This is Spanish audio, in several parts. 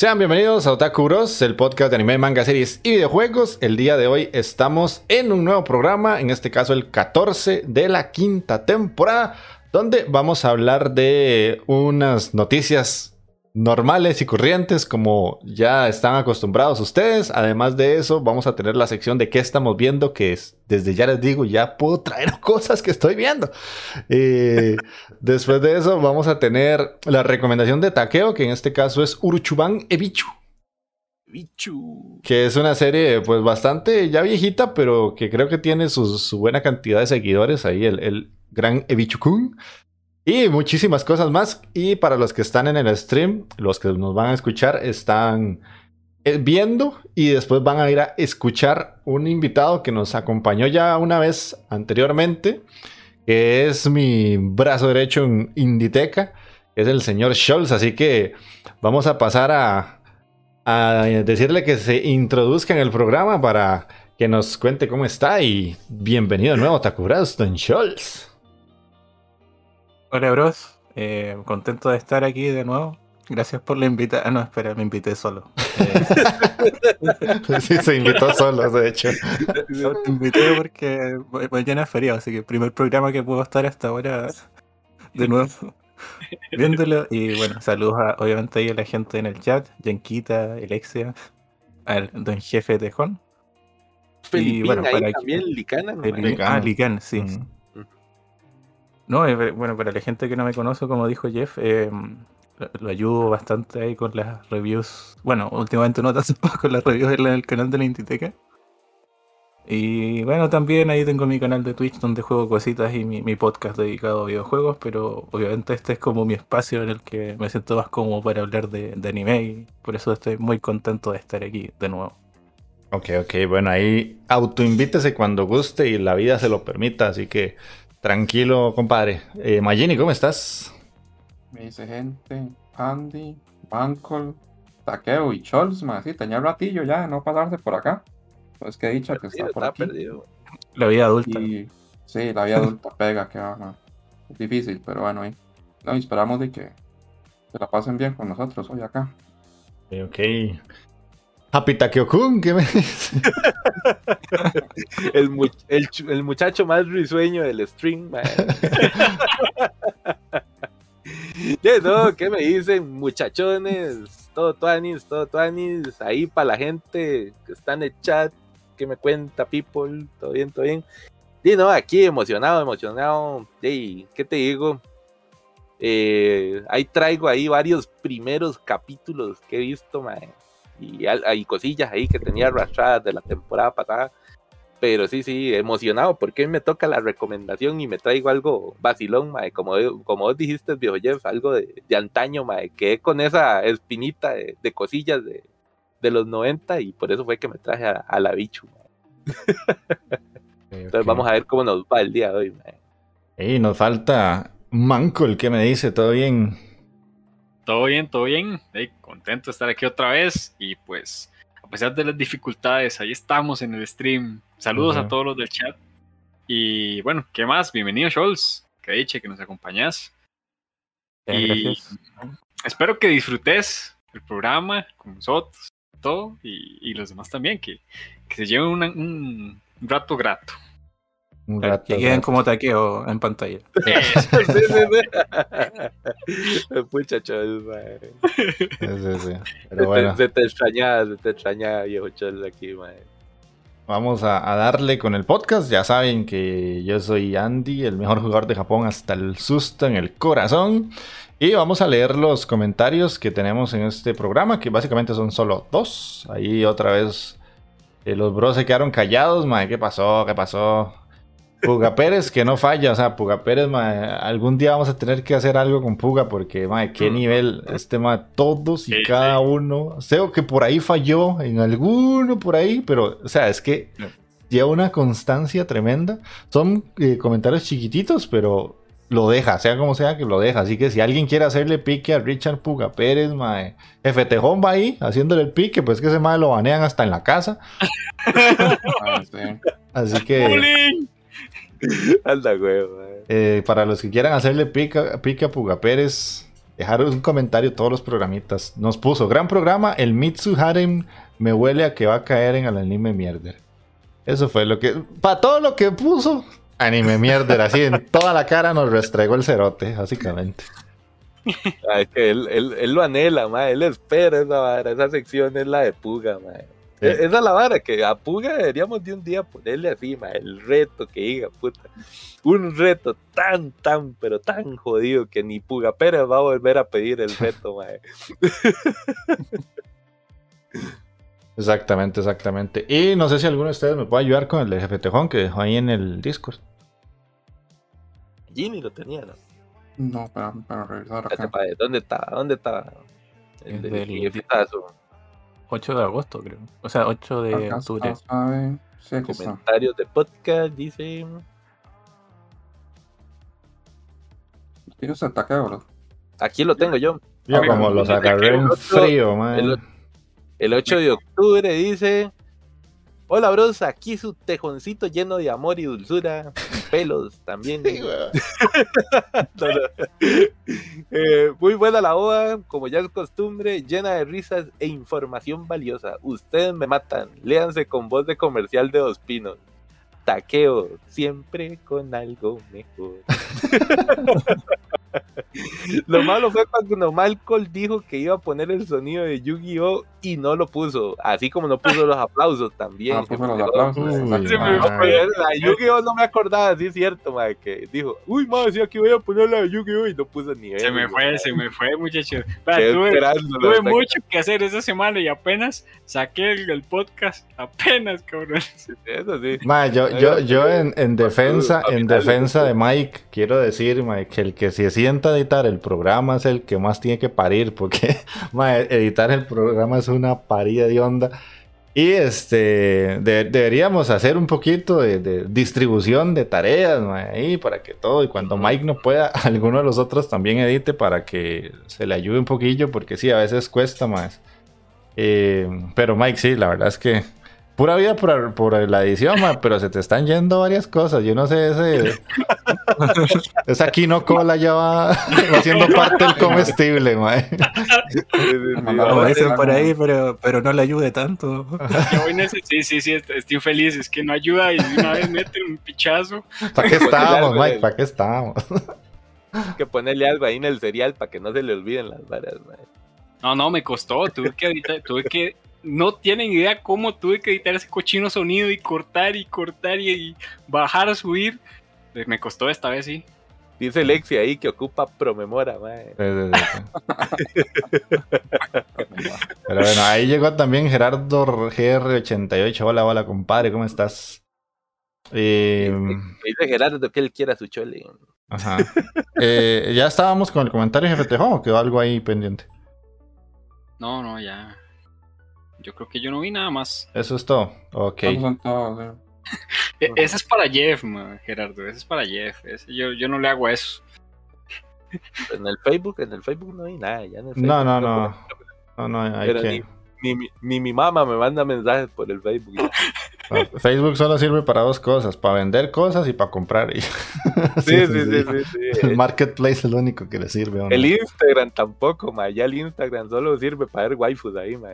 Sean bienvenidos a Otaku Bros, el podcast de anime, manga, series y videojuegos. El día de hoy estamos en un nuevo programa, en este caso el 14 de la quinta temporada, donde vamos a hablar de unas noticias normales y corrientes como ya están acostumbrados ustedes. Además de eso, vamos a tener la sección de qué estamos viendo, que es, desde ya les digo, ya puedo traer cosas que estoy viendo. Eh, después de eso, vamos a tener la recomendación de Takeo, que en este caso es Uruchuban Ebichu. Que es una serie pues bastante ya viejita, pero que creo que tiene su, buena cantidad de seguidores ahí, el, el gran Ebichu-kun. Y muchísimas cosas más. Y para los que están en el stream, los que nos van a escuchar, están eh, viendo y después van a ir a escuchar un invitado que nos acompañó ya una vez anteriormente, que es mi brazo derecho en Inditeca, es el señor Scholz. Así que vamos a pasar a, a decirle que se introduzca en el programa para que nos cuente cómo está y bienvenido de nuevo, Takuras, Don Scholz. Hola, bros. Eh, contento de estar aquí de nuevo. Gracias por la invitación. Ah, no, espera, me invité solo. sí, se invitó solo, de hecho. te invité porque mañana es feriado, así que el primer programa que puedo estar hasta ahora de nuevo viéndolo. Y bueno, saludos obviamente ahí a la gente en el chat, Yanquita, Alexia, al don jefe Tejón. y bueno, para también Licana. ah, Licana, sí. No, bueno, para la gente que no me conoce, como dijo Jeff, eh, lo ayudo bastante ahí con las reviews. Bueno, últimamente no tanto con las reviews en el canal de la Intiteca. Y bueno, también ahí tengo mi canal de Twitch donde juego cositas y mi, podcast dedicado a videojuegos, pero obviamente este es como mi espacio en el que me siento más cómodo para hablar de, de anime y por eso estoy muy contento de estar aquí de nuevo. Ok, ok, bueno, ahí autoinvítese cuando guste y la vida se lo permita, así que Tranquilo, compadre. Eh, Magini, ¿cómo estás? Me dice gente, Andy, Bancol, Taqueo y Chols, más sí, tenía ratillo ya no pasarse por acá. Pues que he dicho que está por aquí. Perdido. La vida adulta. sí, la vida adulta pega, que va, Es difícil, pero bueno, ahí. No, esperamos de que se la pasen bien con nosotros hoy acá. Ok, ok. Happy Takeo-kun, ¿qué me el, el, muchacho más risueño del stream, man. no, ¿qué me dicen, muchachones? Todo tuanis, todo tuanis, ahí para la gente que está en el chat, que me cuenta, people, todo bien, todo bien. Y no, aquí emocionado, emocionado. Y, ¿qué te digo? Eh, ahí traigo ahí varios primeros capítulos que he visto, man y hay cosillas ahí que tenía arrastradas de la temporada pasada. Pero sí, sí, emocionado porque me toca la recomendación y me traigo algo vacilón, mae, como, como vos dijiste, viejo Jeff, algo de, de antaño, mae, que con esa espinita de, cosillas de, de, los 90 y por eso fue que me traje a, la bichu. Entonces vamos a ver cómo nos va el día de hoy. Y nos falta Manco, el que me dice, ¿todo bien? Todo bien, todo bien. contento de estar aquí otra vez y pues a pesar de las dificultades, ahí estamos en el stream. Saludos a todos los del chat. Y bueno, ¿qué más? Bienvenido, Scholz. Que diche que nos acompañas. y espero que disfrutes el programa con nosotros, todo, y, los demás también, que, se lleven un rato grato. Un rato, que queden como taqueo en pantalla. Muchachos, Pero bueno. Se te extrañaba, se te extrañaba, viejo chol aquí, mae. Vamos a, darle con el podcast. Ya saben que yo soy Andy, el mejor jugador de Japón hasta el susto en el corazón. Y vamos a leer los comentarios que tenemos en este programa, que básicamente son solo dos. Ahí otra vez eh, los bros se quedaron callados, mae. ¿Qué pasó? ¿Qué pasó? Puga Pérez que no falla, o sea, Puga Pérez, algún día vamos a tener que hacer algo con Puga porque, mae, qué mm. nivel, este, mae, todos y cada uno, sé que por ahí falló, en alguno por ahí, pero, o sea, es que lleva una constancia tremenda, son eh, comentarios chiquititos, pero lo deja, sea como sea que lo deja, así que si alguien quiere hacerle pique a Richard Puga Pérez, mae, FT va ahí, haciéndole el pique, pues que ese mae lo banean hasta en la casa. Así que... Anda, güey. Eh, para los que quieran hacerle pica, pica a Puga Pérez, dejar un comentario todos los programitas. Nos puso, gran programa, el Mitsu Harem me huele a que va a caer en el anime mierder. Eso fue lo que... Para todo lo que puso, anime mierder, así en toda la cara nos restregó el cerote, básicamente. Ah, es que él, él, lo anhela, ma. él espera esa, esa sección es la de Puga, ma. Esa es la vara que a Puga deberíamos de un día ponerle así, el reto que diga, puta. Un reto tan, tan, pero tan jodido que ni Puga Pérez va a volver a pedir el reto, mae. Exactamente, exactamente. Y no sé si alguno de ustedes me puede ayudar con el de Jefe Tejón que dejó ahí en el Discord. Jimmy lo tenía, ¿no? No, para, para revisar acá. ¿Dónde estaba? ¿Dónde estaba? El, el del... 8 de agosto, creo. O sea, 8 de octubre. Comentarios de podcast, dice. ¿Tienes el taqueo, Aquí lo tengo yo. Yo como lo agarré en frío, man. el 8 de octubre dice. Hola, bros, aquí su tejoncito lleno de amor y dulzura. Pelos también. Eh, muy buena la OA, como ya es costumbre, llena de risas e información valiosa. Ustedes me matan. Léanse con voz de comercial de Dos Pinos. Taqueo, siempre con algo mejor. lo malo fue cuando Malcolm dijo que iba a poner el sonido de Yu-Gi-Oh! y no lo puso. Así como no puso los aplausos también. Ah, los aplausos. la Yu-Gi-Oh! no me acordaba, sí es cierto, madre, que dijo, uy, madre, decía que voy a poner la Yu-Gi-Oh! y no puso ni Se me fue, se me fue, muchachos. Tuve, mucho que hacer esa semana y apenas saqué el, podcast, apenas, cabrón. Eso sí. yo, yo, yo en, en defensa, en defensa de Mike, quiero decir, Mike, que el que si es sienta a editar el programa es el que más tiene que parir, porque editar el programa es una parida de onda. Y este deberíamos hacer un poquito de, distribución de tareas ahí para que todo, y cuando Mike no pueda, alguno de los otros también edite para que se le ayude un poquillo, porque sí, a veces cuesta más. Eh, pero Mike, sí, la verdad es que pura vida por, por la edición, pero se te están yendo varias cosas. Yo no sé, ese. esa no cola ya va, haciendo parte del comestible, mae. Lo dicen por ahí, pero, pero no le ayude tanto. sí, sí, sí, estoy feliz. Es que no ayuda y una vez mete un pichazo. ¿Para qué estábamos, Mike? ¿Para qué estábamos? Hay que ponerle algo ahí en el cereal para que no se le olviden las varas, mae. No, no, me costó. Tuve que editar, tuve que no tienen idea cómo tuve que editar ese cochino sonido y cortar y cortar y, bajar a subir. Eh, me costó esta vez, sí. Dice Lexi ahí que ocupa promemora, Pero bueno, ahí llegó también Gerardo GR88. Hola, hola, compadre, ¿cómo estás? Eh, dice Gerardo que él quiera su chole. Ajá. Eh, ya estábamos con el comentario de FTJ o quedó algo ahí pendiente. No, no, ya. Yo creo que yo no vi nada más. Eso es todo. Ok. E, ese es para Jeff, Gerardo. Ese es para Jeff. yo, yo no le hago eso. En el Facebook, en el Facebook no hay nada. Ya no, no, no, no. No, no, hay que... ni, ni, mi mamá me manda mensajes por el Facebook. Facebook solo sirve para dos cosas, para vender cosas y para comprar. sí, sí, sí, sí, El marketplace es lo único que le sirve. El Instagram tampoco, ma. Ya el Instagram solo sirve para ver waifus ahí, ma.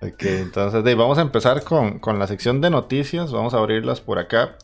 Ok, entonces vamos a empezar con, con la sección de noticias. Vamos a abrirlas por acá.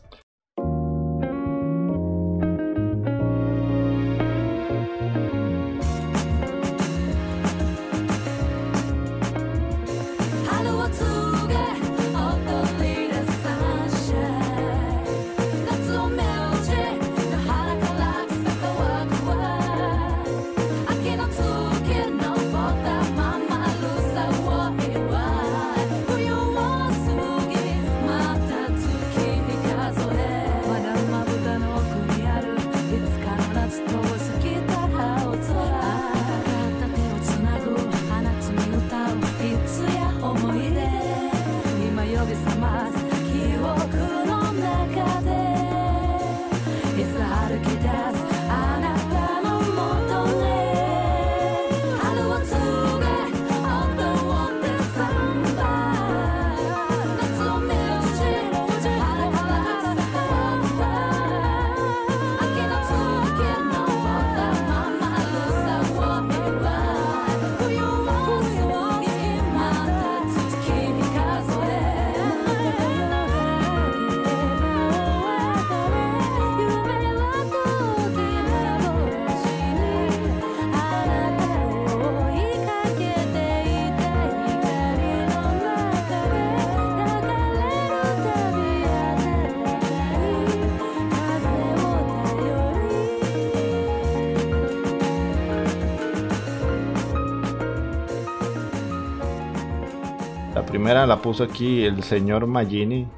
Primera la puso aquí el señor Magini,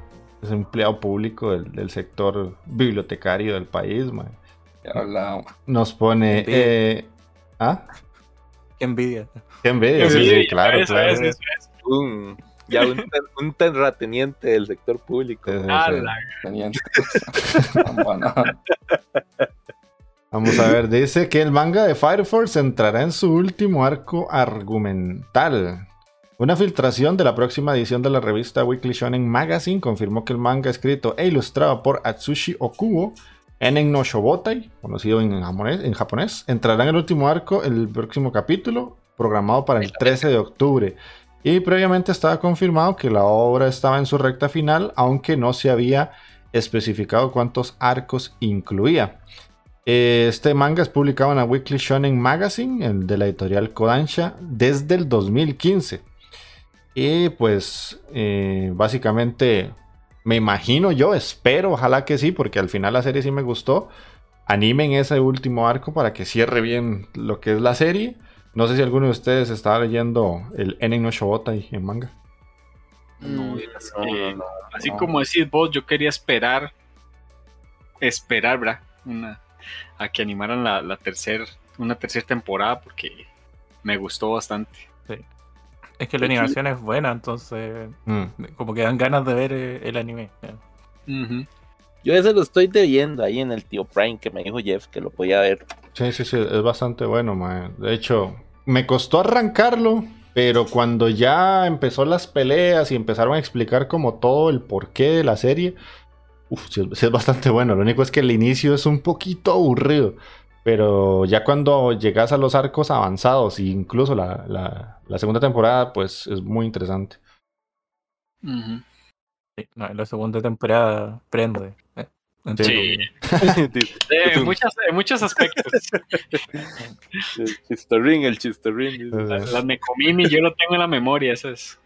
es empleado público del, sector bibliotecario del país. Nos pone... Eh, ¿Ah? Qué envidia. Qué envidia, sí, claro, claro. un, ya un, terrateniente del sector público. Vamos a ver, dice que el manga de Fire Force entrará en su último arco argumental. Una filtración de la próxima edición de la revista Weekly Shonen Magazine confirmó que el manga escrito e ilustrado por Atsushi Okubo, Enen no Shobotai, conocido en japonés, entrará en el último arco el próximo capítulo, programado para el 13 de octubre. Y previamente estaba confirmado que la obra estaba en su recta final, aunque no se había especificado cuántos arcos incluía. Este manga es publicado en la Weekly Shonen Magazine, el de la editorial Kodansha, desde el 2015. Y pues eh, básicamente me imagino yo, espero, ojalá que sí, porque al final la serie sí me gustó. Animen ese último arco para que cierre bien lo que es la serie. No sé si alguno de ustedes estaba leyendo el Enen no Shobotai en manga. No, así como decís vos, yo quería esperar, esperar, ¿verdad? Una, a que animaran la, la tercera, una tercera temporada porque me gustó bastante. Sí. Es que la animación es buena, entonces mm. como que dan ganas de ver eh, el anime. Yo ese lo estoy viendo ahí en el tío Prime que me dijo Jeff que lo podía ver. Sí, sí, sí, es bastante bueno, man. De hecho, me costó arrancarlo, pero cuando ya empezó las peleas y empezaron a explicar como todo el porqué de la serie, uff, sí, es bastante bueno. Lo único es que el inicio es un poquito aburrido. Pero ya cuando llegas a los arcos avanzados, e incluso la, segunda temporada, pues es muy interesante. no, en la segunda temporada prende. ¿eh? Sí. en, muchos aspectos. el chistorín, el chistorín. La, la Necomini, yo lo tengo en la memoria, eso es.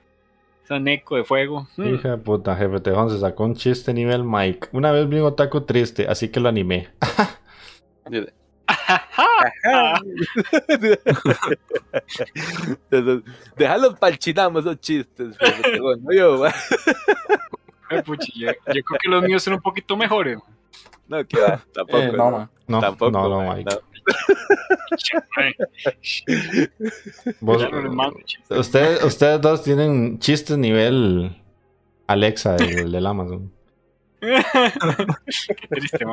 Esa Neco de fuego. Hija de puta, jefe, te se sacó un chiste nivel Mike. Una vez vi un otaku triste, así que lo animé. Déjalo palchinamos esos chistes. yo, yo, creo que los míos son un poquito mejores. No, que va, tampoco. Eh, no, ma. No, Tampoco, no, no, Mike. No ustedes, ustedes dos tienen chistes nivel Alexa del, del Amazon. Qué triste.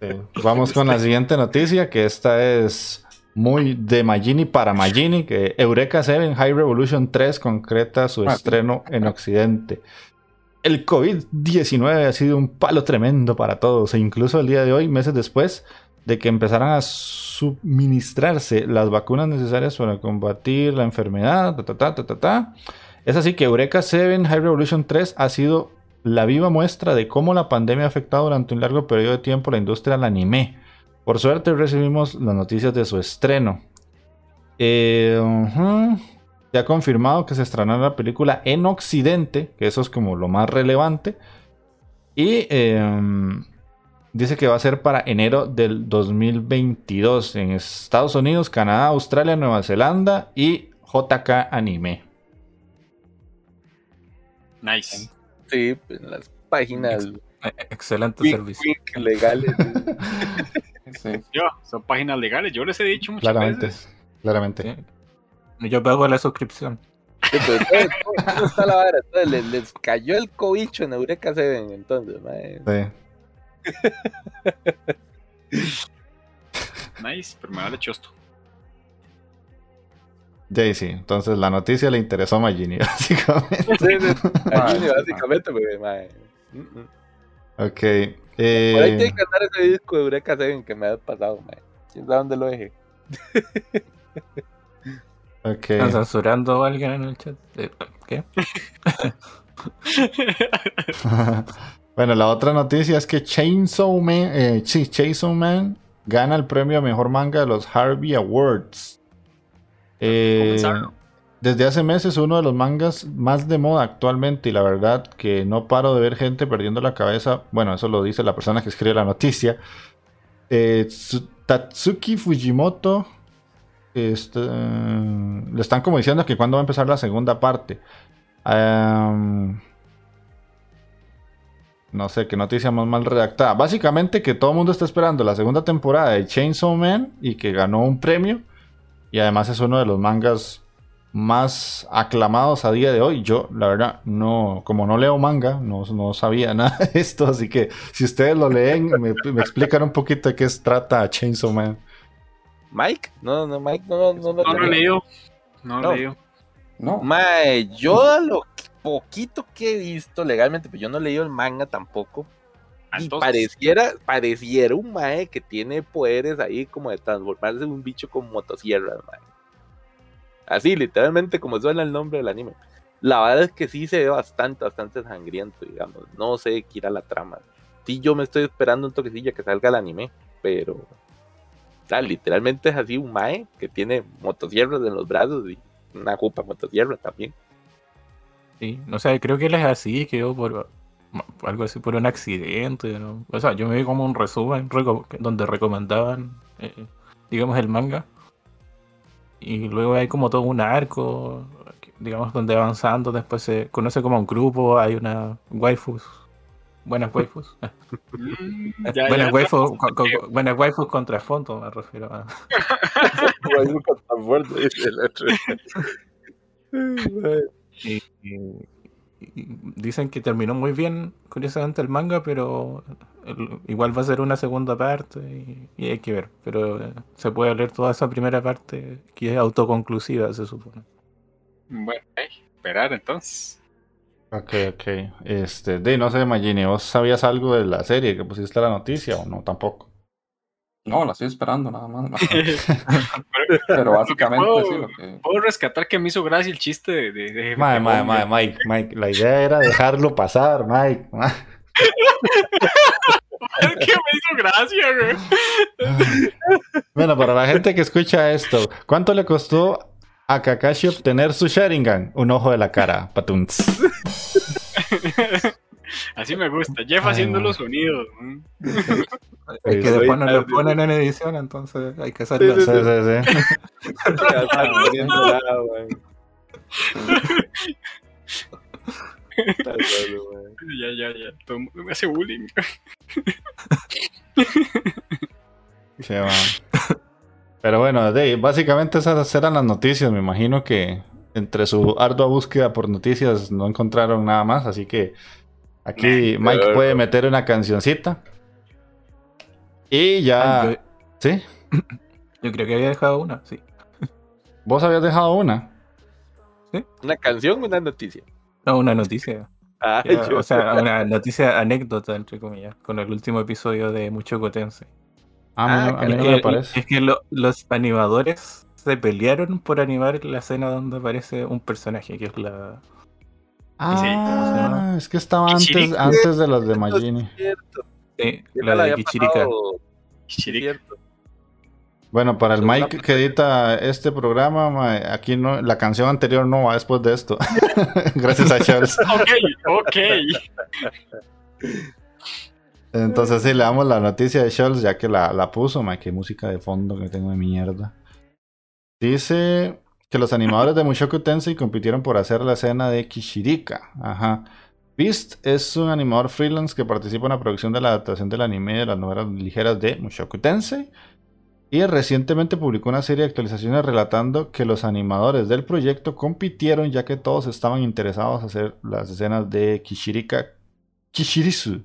Sí. Vamos con la siguiente noticia, que esta es muy de Magini para Magini, que Eureka 7 High Revolution 3 concreta su Ah, sí. estreno en Occidente. El COVID-19 ha sido un palo tremendo para todos, e incluso el día de hoy, meses después de que empezaran a suministrarse las vacunas necesarias para combatir la enfermedad, ta, ta, ta. Es así que Eureka 7 High Revolution 3 ha sido la viva muestra de cómo la pandemia ha afectado durante un largo periodo de tiempo la industria del anime. Por suerte recibimos las noticias de su estreno. Eh. Se ha confirmado que se estrenará la película en Occidente, que eso es como lo más relevante. Y em, dice que va a ser para enero del 2022 en Estados Unidos, Canadá, Australia, Nueva Zelanda y JK Anime. Nice. Sí, pues, en las páginas Eh, Excelente wink, servicio. wink legales. Sí. Yo, son páginas legales, yo les he dicho muchas Claramente, veces. claramente. Sí. Yo pago la suscripción. Sí, pues, ¿cómo está la vara? Entonces, les, les cayó el cobicho en Eureka 7, entonces, mae. Sí. Nice, pero me vale chosto. Sí. Entonces la noticia le interesó a Magini, básicamente. Sí, sí. A Mae, Gini, básicamente, porque, mae. mm, mm. Ok. Por ahí eh, tiene que andar ese disco de Eureka 7 que me ha pasado, mae. ¿Quién sabe dónde lo dejé? ok. ¿Están censurando a alguien en el chat? Eh, ¿Qué? bueno, la otra noticia es que Chainsaw Man, eh, sí, Chainsaw Man gana el premio a mejor manga de los Harvey Awards. Eh, desde hace meses uno de los mangas más de moda actualmente y la verdad que no paro de ver gente perdiendo la cabeza. Bueno, eso lo dice la persona que escribe la noticia. Eh, Tsu- Tatsuki Fujimoto este, le están como diciendo que cuándo va a empezar la segunda parte. No sé qué noticia más mal redactada. Básicamente que todo el mundo está esperando la segunda temporada de Chainsaw Man y que ganó un premio. Y además es uno de los mangas más aclamados a día de hoy. Yo, la verdad, no, como no leo manga, no, no sabía nada de esto. Así que si ustedes lo leen, me, me explican un poquito de qué se trata Chainsaw Man. ¿Mike? No, no, Mike, no, no, No lo he tenía. leído. No lo No. he leído. No, Mae, yo a lo poquito que he visto legalmente, pues yo no he leído el manga tampoco. Y pareciera, pareciera un mae que tiene poderes ahí como de transformarse en un bicho con motosierras, mae. Así, literalmente como suena el nombre del anime. La verdad es que sí se ve bastante, bastante sangriento, digamos. No sé qué irá la trama. Sí, yo me estoy esperando un toquecillo que salga el anime, pero... o sea, literalmente es así un mae que tiene motosierras en los brazos y una jupa motosierra también. Sí, no sé, creo que él es así, quedó por algo así, por un accidente. ¿no? O sea, yo me vi como un resumen reco- donde recomendaban, eh, digamos, el manga. Y luego hay como todo un arco, digamos, donde avanzando, después se conoce como un grupo, hay una waifus, buenas waifus. mm, ya, buenas, ya, waifus con- con- buenas waifus contra fondo, me refiero a... tan fuerte, dice el otro. Y, y- y dicen que terminó muy bien, curiosamente, el manga, pero el- igual va a ser una segunda parte y, y hay que ver. Pero eh, se puede leer toda esa primera parte que es autoconclusiva, se supone. Bueno, hey, esperar entonces. Ok, ok. Este, de no sé, Magini, ¿vos sabías algo de la serie que pusiste la noticia o no? Tampoco. No, la estoy esperando nada más. no. Pero Pero básicamente puedo- sí, lo que... Puedo rescatar que me hizo gracia el chiste de, de, de- Homer. mae, Mike, Mike, la idea era dejarlo pasar, Mike. mae. que me hizo gracia, güey. Bueno, para la gente que escucha esto, ¿cuánto le costó a Kakashi obtener su Sharingan? Un ojo de la cara, patunts. Así me gusta. Jeff Ay, haciendo los sonidos. ¿no? Es que Sí, después no sí. lo ponen en edición, entonces hay que hacerlo Sí, Sí, sí, sí. Ya está muriendo la, güey. Está solo, güey. Ya, ya, ya. Todo el mundo me hace bullying. Pero bueno, básicamente esas eran las noticias. Me imagino que entre su ardua búsqueda por noticias no encontraron nada más. Así que aquí Mike puede meter una cancioncita. Y ya. ¿Sí? Yo creo que había dejado una, sí. ¿Vos habías dejado una? ¿Sí? ¿Una canción o una noticia? No, una noticia. Ah, o sea, una noticia anécdota, entre comillas, con el último episodio de Mucho Cotense. Ah, a mí no me parece. Es que los animadores se pelearon por animar la escena donde aparece un personaje, que es la... Ah, es que estaba antes, antes de los de Magini. Sí, la de Kichirika. Bueno, para el Mike que edita este programa, aquí no, la canción anterior no va después de esto. Gracias a Charles. ok, ok. Entonces sí, le damos la noticia de Charles ya que la, la puso, Mike, qué música de fondo que tengo de mierda. Dice que los animadores de Mushoku Tensei compitieron por hacer la escena de Kishirika. Ajá. Beast es un animador freelance que participa en la producción de la adaptación del anime de las novelas ligeras de Mushoku Tensei. Y recientemente publicó una serie de actualizaciones relatando que los animadores del proyecto compitieron ya que todos estaban interesados en hacer las escenas de Kishirika Kishirisu.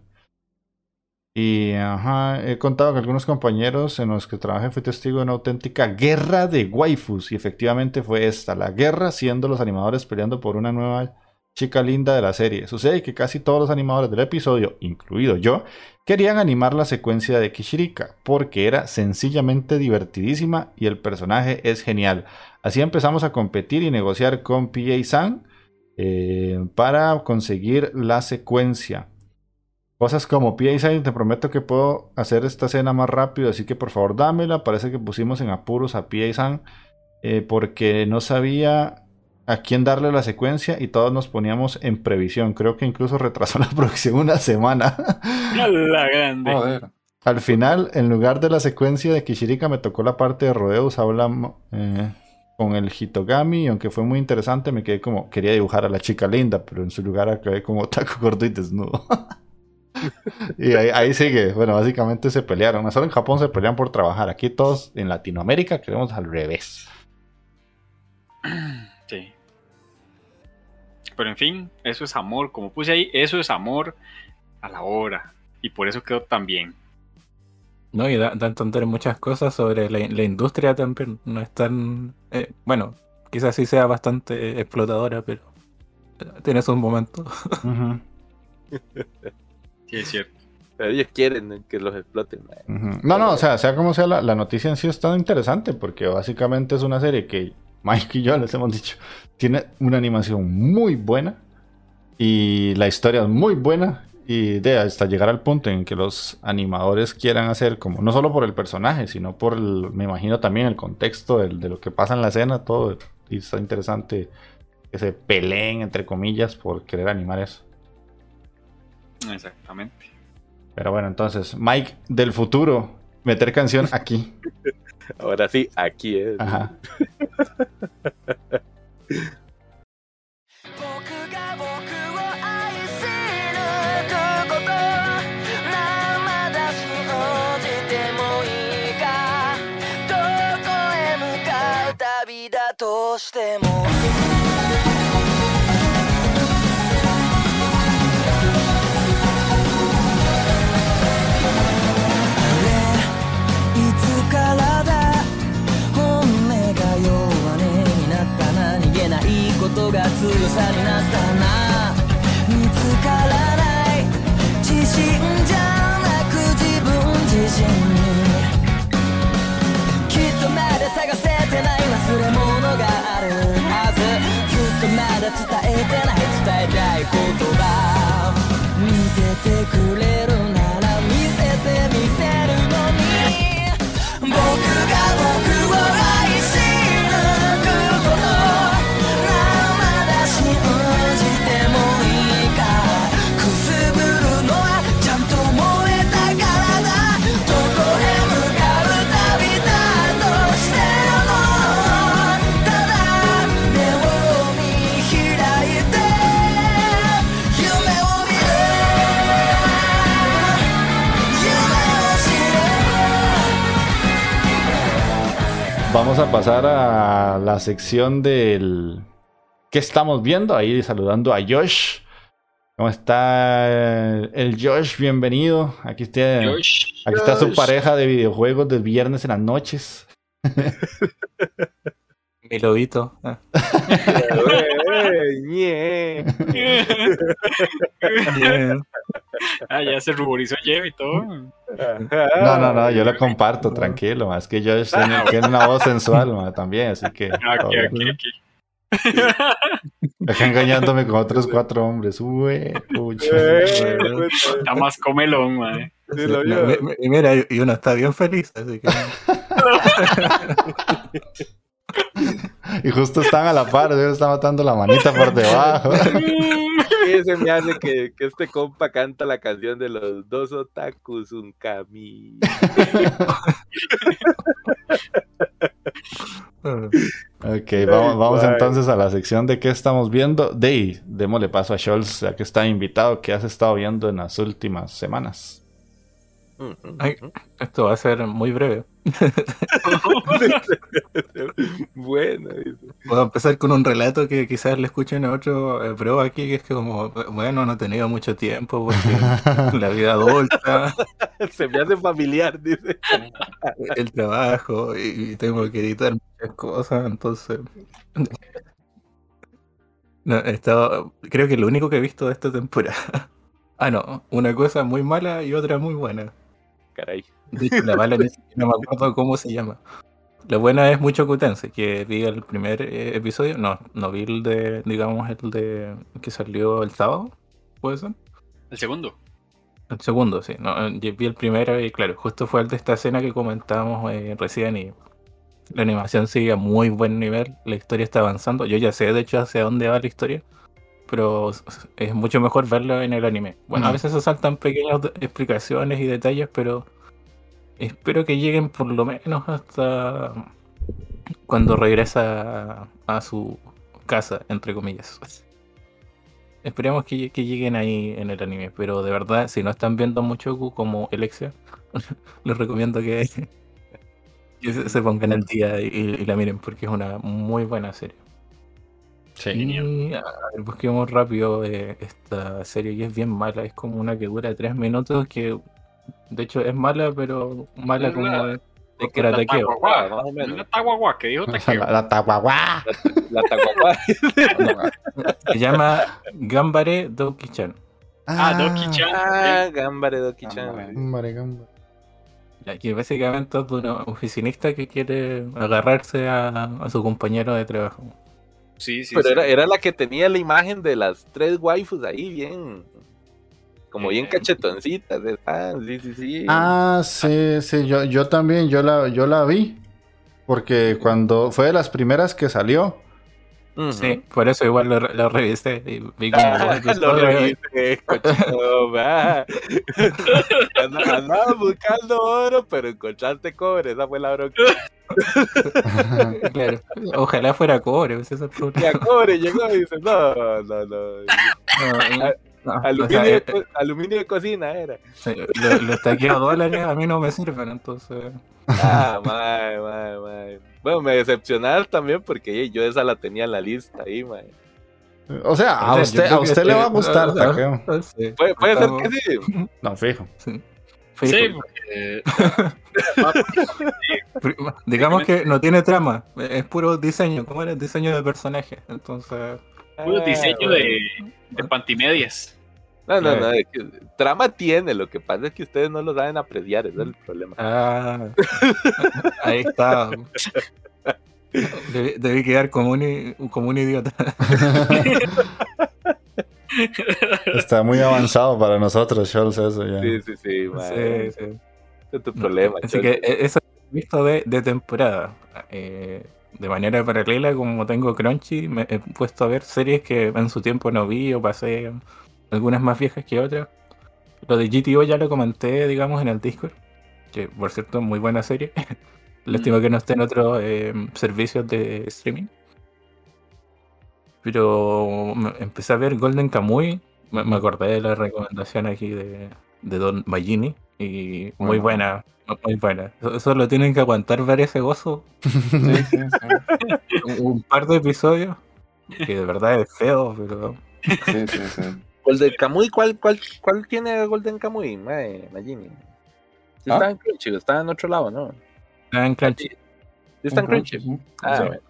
Y he contado que algunos compañeros en los que trabajé fui testigo de una auténtica guerra de waifus. Y efectivamente fue esta, la guerra siendo los animadores peleando por una nueva chica linda de la serie. Sucede que casi todos los animadores del episodio, incluido yo, querían animar la secuencia de Kishirika, porque era sencillamente divertidísima y el personaje es genial. Así empezamos a competir y negociar con PA-san eh, para conseguir la secuencia. Cosas como PA-san, te prometo que puedo hacer esta escena más rápido, así que por favor dámela. Parece que pusimos en apuros a PA-san eh, porque no sabía a quién darle la secuencia y todos nos poníamos en previsión. Creo que incluso retrasó la producción una semana. la grande. Al final, en lugar de la secuencia de Kishirika, me tocó la parte de rodeos. Hablamos eh, con el Hitogami. Y aunque fue muy interesante, me quedé como. Quería dibujar a la chica linda, pero en su lugar acabé como taco gordo y desnudo. y ahí, ahí, sigue. Bueno, básicamente se pelearon. Solo en Japón se pelean por trabajar. Aquí todos en Latinoamérica queremos al revés. Sí. Pero en fin, eso es amor. Como puse ahí, eso es amor a la hora. Y por eso quedó tan bien. No, y da, da a entender muchas cosas sobre la, industria también. No es tan. Eh, bueno, quizás sí sea bastante explotadora, pero tiene un momento. sí, es cierto. Pero ellos quieren que los exploten. No, no, o sea, sea como sea, la, la noticia en sí es tan interesante porque básicamente es una serie que Mike y yo les hemos dicho, tiene una animación muy buena y la historia es muy buena y de hasta llegar al punto en que los animadores quieran hacer como no solo por el personaje, sino por el, me imagino también el contexto de, de lo que pasa en la escena, todo y está interesante que se peleen entre comillas por querer animar eso. Exactamente. Pero bueno, entonces, Mike del futuro, meter canción aquí. Ahora sí, aquí es. Ajá. しても ことが強さになったな。見つからない。自信じゃなく自分自身きっとまだ探せてない忘れ物があるはず。ずっとまだ伝えてない。伝えたい言葉。見ててくれるなら見せてみせるのに。僕 vamos a pasar a la sección del ¿Qué estamos viendo? Ahí saludando a Josh. ¿Cómo está el Josh? Bienvenido. Aquí está, aquí está su pareja de videojuegos del viernes en las noches. Mi lobito. Ah. ah, ya se ruborizó Jeff y todo. No, no, no, yo lo comparto, tranquilo. Es que Josh tiene, una voz sensual también, así que. Aquí, aquí, aquí. Engañándome con otros cuatro hombres. Uy, Está más comelón, man. y mira, y uno está bien feliz, así que. y justo están a la par, Dios está matando la manita por debajo. se me hace que, que, este compa canta la canción de los dos otakus, un camino. ok, vamos, vamos entonces a la sección de qué estamos viendo. Dey, démosle paso a Scholz, ya que está invitado, ¿qué has estado viendo en las últimas semanas? Esto va a ser muy breve. bueno. Puedo empezar con un relato que quizás le escuchen a otro eh, bro aquí, que es que como, bueno, no he tenido mucho tiempo porque la vida adulta. Se me hace familiar, dice. El trabajo y, tengo que editar muchas cosas, entonces... No, creo que lo único que he visto de esta temporada. Ah, no, una cosa muy mala y otra muy buena. Caray. la mala no me acuerdo cómo se llama. La buena es mucho Cutense, que vi el primer eh, episodio. No, no vi el de, digamos, el de que salió el sábado, ¿puede ser? El segundo. El segundo, sí. No, eh, vi el primero y claro, justo fue el de esta escena que comentábamos eh, recién y la animación sigue a muy buen nivel, la historia está avanzando. Yo ya sé de hecho hacia dónde va la historia pero es mucho mejor verlo en el anime. Bueno, a veces se saltan pequeñas explicaciones y detalles, pero espero que lleguen por lo menos hasta cuando regresa a, su casa, entre comillas. Esperemos que, lleguen ahí en el anime, pero de verdad, si no están viendo mucho como Alexia, les recomiendo que, se, pongan al día y la miren, porque es una muy buena serie. Sí. Y, a ver, busquemos rápido eh, esta serie que es bien mala. Es como una que dura tres minutos que de hecho es mala, pero mala como de, de que era taqueo. La taguagua, que dijo taqueo. La taguagua. La taguagua. Se llama Gambare Doki-chan. Ah, Doki-chan. Ah, Gambare Doki-chan. Gambare, Gambare. Que básicamente es una oficinista que quiere agarrarse a, a su compañero de trabajo. Sí, sí. Pero Era, era la que tenía la imagen de las tres waifus ahí, bien. Como bien cachetoncitas. Ah, sí, sí, sí. Ah, sí, sí. Yo, yo también, yo la, yo la vi. Porque cuando fue de las primeras que salió. Sí, por eso igual lo, lo revisé y vi como... lo revisé, Andaba buscando oro, pero encontraste cobre, esa fue la bronca. claro, ojalá fuera cobre, ese es el problema. Cobre llegó y dice, no, no, no. aluminio, de, eh, aluminio, de, cocina era. Los lo taqueos dólares a mí no me sirven, entonces... Ah, mae, mae, mae. Bueno, me decepcionaste también porque yo esa la tenía en la lista ahí, mae. O sea, a usted, a usted le va a gustar, taqueo. Puede, puede ser que sí. No, fijo. Sí, sí porque... Digamos que no tiene trama, es puro diseño, ¿cómo era? Diseño de personaje, entonces... Puro diseño de, de pantimedias. No, no, no, trama tiene, lo que pasa es que ustedes no lo saben apreciar, ese es el problema. Ah, ahí está. Debí, quedar como un, como un idiota. Está muy avanzado para nosotros, Scholz, eso ya. Sí, sí, sí, sí, sí. Es tu problema. Así que eso he visto de, de temporada. Eh, de manera paralela, como tengo Crunchy, me he puesto a ver series que en su tiempo no vi o pasé algunas más viejas que otras. Lo de GTO ya lo comenté, digamos, en el Discord, que por cierto, muy buena serie. Lástima mm. que no esté en otros eh, servicios de streaming. Pero empecé a ver Golden Kamuy. Me, acordé de la recomendación aquí de, de Don Magini. Y muy buena, muy buena. Solo tienen que aguantar ver ese gozo. Un par de episodios. Que de verdad es feo, pero. Sí, sí, sí. Golden Kamuy, ¿cuál, cuál, cuál tiene Golden Kamuy, Magini? ¿Ah? Está en Crunchy, está en otro lado, ¿no? Está en Crunchy. Está en Crunchy. Ah, bueno.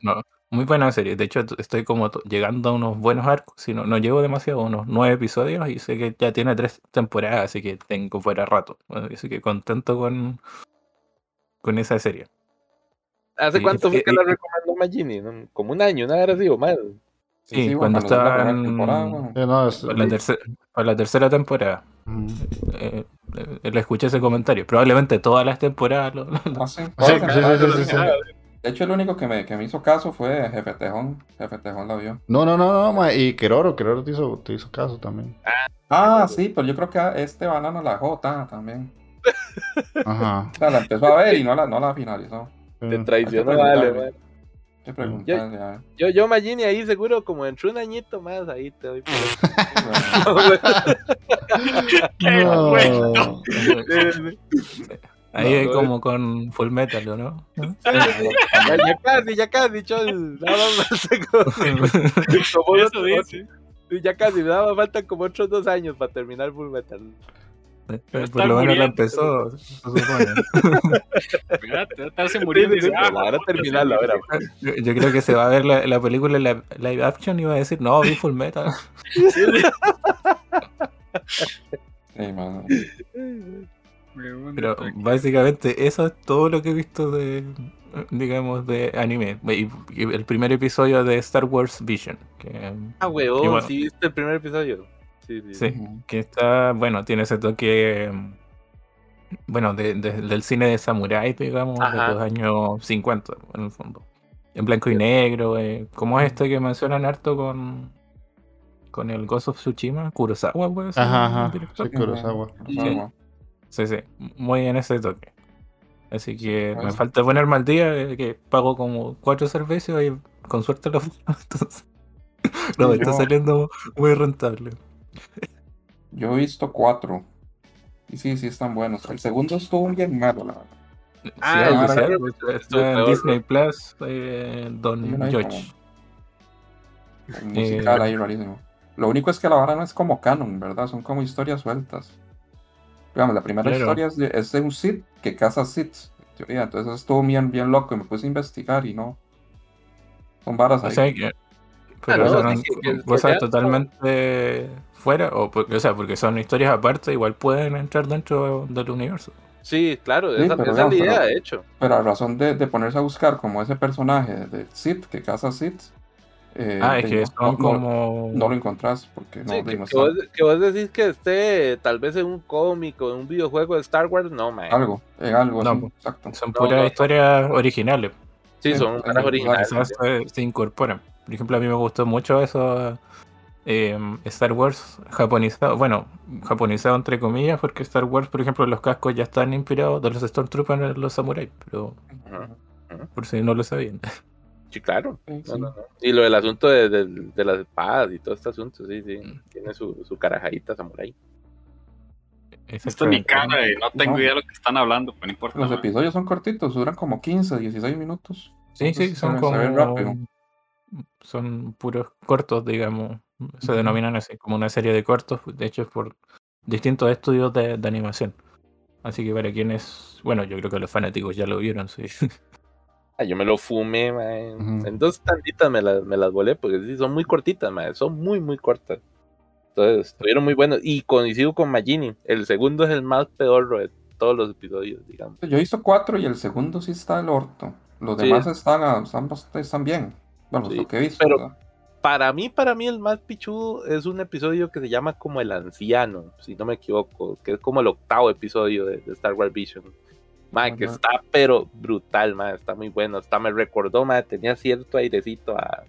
No, muy buena serie. De hecho, estoy como llegando a unos buenos arcos. Si no, no llevo demasiado, unos nueve episodios y sé que ya tiene tres temporadas, así que tengo fuera rato. Así que contento con, con esa serie. ¿Hace cuánto fue que la recomendó Magini? Como un año, una hora así o más. Sí, cuando estaba en la, tercera, temporada. Eh, eh, le escuché ese comentario. Probablemente todas las temporadas lo, de hecho, el único que me, que me hizo caso fue Jefe Tejón. Jefe Tejón la vio. No, no, no, no, y Queroro, Queroro te hizo, te hizo caso también. Ah, sí, pero yo creo que este banano la J también. Ajá. O sea, la empezó a ver y no la, no la finalizó. Te traicionó, vale, Yo, yo, yo Magini ahí seguro como entre un añito más ahí te doy no. Ahí es como con Full Metal, ¿no? ya, casi, ya casi, chol. Nada más como dice. Ya casi, nada más faltan como otros dos años para terminar Full Metal. Pero por lo menos la empezó, se supone. Estarse muriendo y ah, ahora terminarla, ahora. Yo, yo, creo que se va a ver la, la película la, live action y va a decir, no, vi Full Metal. Hey. Pero básicamente eso es todo lo que he visto de, digamos, de anime. Y, el primer episodio de Star Wars Vision. Que, ah, weón, sí viste el primer episodio. Sí, sí, sí, que está, bueno, tiene ese toque, bueno, de, del cine de samurai, digamos, de los años 50, en el fondo. En blanco y negro, eh, como es este que mencionan harto con, con el Ghost of Tsushima, Kurosawa, pues. Ajá, ajá. Sí, Kurosawa. Sí, sí, muy en ese toque. Así que me falta ponerme al día, eh, que pago como cuatro servicios y con suerte lo Entonces, no, me está saliendo muy rentable. Yo he visto cuatro. Y sí, sí están buenos. El segundo estuvo bien malo, la verdad. Ah, sí, está en Disney Plus, eh, Don George. musical ahí rarísimo. Lo único es que la vara no es como canon, ¿verdad? Son como historias sueltas. Digamos, la primera historia es de, un Sith que caza Siths, en teoría. Entonces estuvo bien, bien loco y me puse a investigar y no. Son varas ahí. O sea, que, pero son cosas totalmente fuera, o, o sea, porque son historias aparte, igual pueden entrar dentro del universo. Sí, claro, esa, es la idea, de hecho. Pero a razón de, de, ponerse a buscar como ese personaje de Sith que caza Sith, eh, ah, es que no, como... no, lo encontrás porque no, que, vos, decís que esté tal vez en un cómic o en un videojuego de Star Wars, no, man. Algo, en algo, exacto. Son puras historias originales. Sí, son historias originales. Se, incorporan. Por ejemplo, a mí me gustó mucho eso eh, Star Wars japonizado, bueno, japonizado entre comillas, porque Star Wars, por ejemplo, los cascos ya están inspirados de los Stormtroopers en los samuráis, pero por si no lo sabían. Sí, claro. Y lo del asunto de, de, las espadas y todo este asunto, sí, sí. Mm. Tiene su, su carajadita samurai. Esto ni cara, no tengo idea de lo que están hablando, pero no importa. Los episodios son cortitos, duran como 15, 16 minutos. Sí, sí, son como. rápido. Son puros cortos, digamos. Se denominan así, como una serie de cortos, de hecho, por distintos estudios de, de animación. Así que para quienes. Bueno, yo creo que los fanáticos ya lo vieron, sí. Ah, yo me lo fumé, En dos tantitas me las, me las volé, porque sí, son muy cortitas, son muy, muy cortas. Entonces, estuvieron muy buenos. Y coincido con Magini, el segundo es el más peor de todos los episodios, digamos. Yo he visto cuatro y el segundo sí está el orto. Los demás están, están, bien. Bueno, lo que he visto. Pero para mí, para mí, el más pichudo es un episodio que se llama como El Anciano, si no me equivoco, que es como el octavo episodio de Star Wars Vision Man, que está pero brutal, man, está muy bueno. Hasta me recordó, man, tenía cierto airecito a,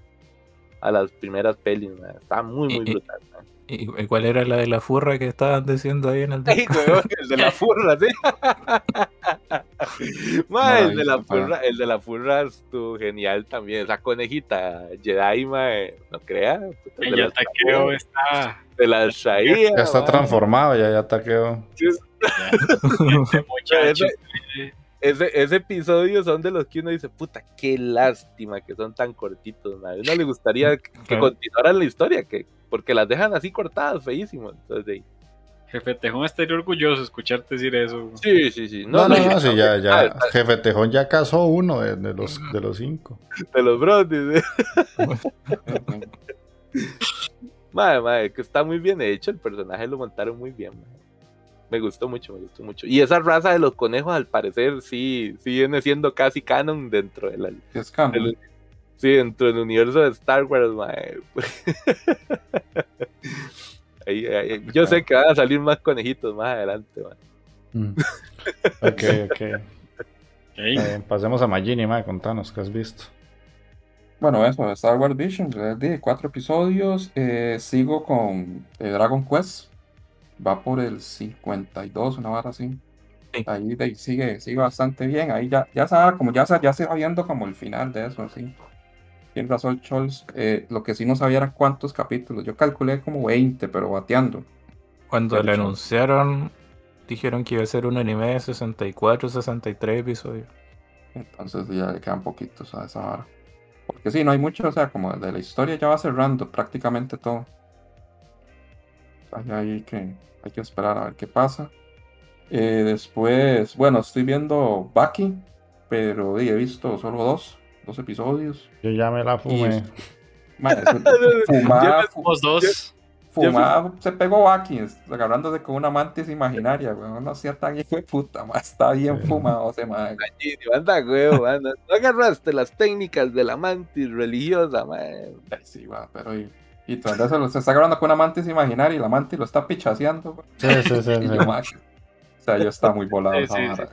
a las primeras pelis, man. Está muy, muy brutal, man. ¿Y cuál era la de la furra que estaban diciendo ahí en el el de la furra, sí. El, de la furra, el de la furra estuvo genial también. Esa conejita Jedi, mae, no crea. ya taqueo está. De la traía. Ya está transformado, ya, ya taqueo. ese, ese, episodio son de los que uno dice, puta, qué lástima que son tan cortitos, A uno le gustaría que, continuaran la historia, que, porque las dejan así cortadas, feísimos. Entonces, Jefe Tejón estaría orgulloso de escucharte decir eso. Sí, sí, sí. No, no, no, sí, ya, ya. Jefe Tejón ya casó uno de, los, de los cinco. De los brownies. madre, madre, que está muy bien hecho. El personaje lo montaron muy bien. Me gustó mucho, me gustó mucho. Y esa raza de los conejos, al parecer, sí, sí viene siendo casi canon dentro del. Es canon. sí, dentro del universo de Star Wars, madre. yo sé que van a salir más conejitos más adelante, mm. Ok, ok. pasemos a Magini, ma, contanos qué has visto. Bueno, eso, Star Wars Vision, de cuatro episodios. Eh, sigo con eh, Dragon Quest. Va por el 52, una barra así. Ahí, sigue, sigue bastante bien. Ahí ya, ya sabe, como ya, ya se va viendo como el final de eso, sí. Tiene razón Scholz. Eh, lo que sí no sabía era cuántos capítulos. Yo calculé como 20, pero bateando. Cuando le anunciaron, dijeron que iba a ser un anime de 64, 63 episodios. Entonces ya le quedan poquitos a esa hora. Porque sí, no hay mucho, o sea, como de la historia ya va cerrando prácticamente todo. hay que, hay que esperar a ver qué pasa. Eh, después, bueno, estoy viendo Baki, pero he visto solo dos dos episodios. Yo ya me la fumé. fumada, dos. Fumada, se pegó aquí, agarrándose con una mantis imaginaria, weón. No hacía tan hijo de puta, más está bien fumado ese man. Anda, weón, no agarraste las técnicas de la mantis religiosa, man. Sí, va, pero y, y tras eso se está agarrando con una mantis imaginaria y la mantis lo está pichaseando, Sí, sí, sí. O sea, yo está muy volado esa eh,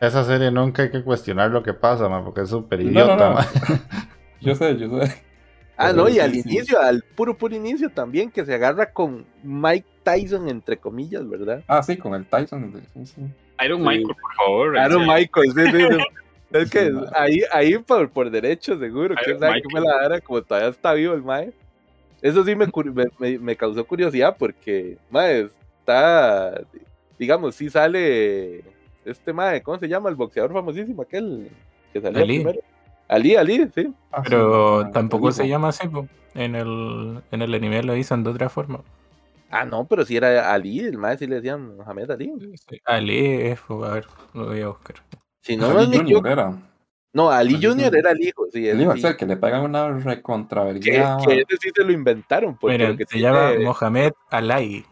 Esa serie nunca hay que cuestionar lo que pasa, man, porque es súper idiota, Yo sé, yo sé. Ah, no, y al inicio, al puro, puro inicio también, que se agarra con Mike Tyson, entre comillas, ¿verdad? Ah, sí, con el Tyson. Iron Michael, por favor. Iron Michael, sí, sí. Es que ahí, ahí por, por derecho, seguro. Que me la dara, como todavía está vivo el Mae. Eso sí me, me, me causó curiosidad porque, Mae, está digamos, sí sale este mae, ¿cómo se llama? El boxeador famosísimo, aquel que salió Ali. primero. Ali, Ali, sí. Ah, Pero tampoco se llama así, en el, en el anime lo dicen de otra forma. Ah, no, pero si era Ali, el mae sí le decían Mohamed Ali. Ali es, a ver, lo voy a buscar. Si no, Ali Junior era. No, Ali, Junior era el hijo, sí. El hijo, o que le pegan una recontravergüenza. Que, que ese sí se lo inventaron. Porque Mira, se llama Mohamed Alay.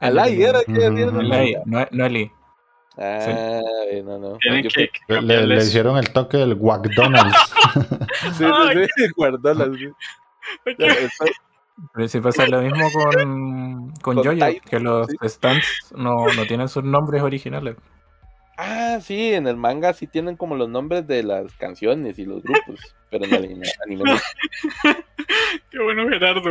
Alay era que Alay, no, no Ali. Ah, no, no. Le, le, hicieron el toque del McDonald's. sí, sí, sí, McDonald's. Pero si pasa lo mismo con, con, con Jojo, que los stands no, no tienen sus nombres originales. Ah, sí, en el manga sí tienen como los nombres de las canciones y los grupos, pero en el anime, no. Qué bueno Gerardo,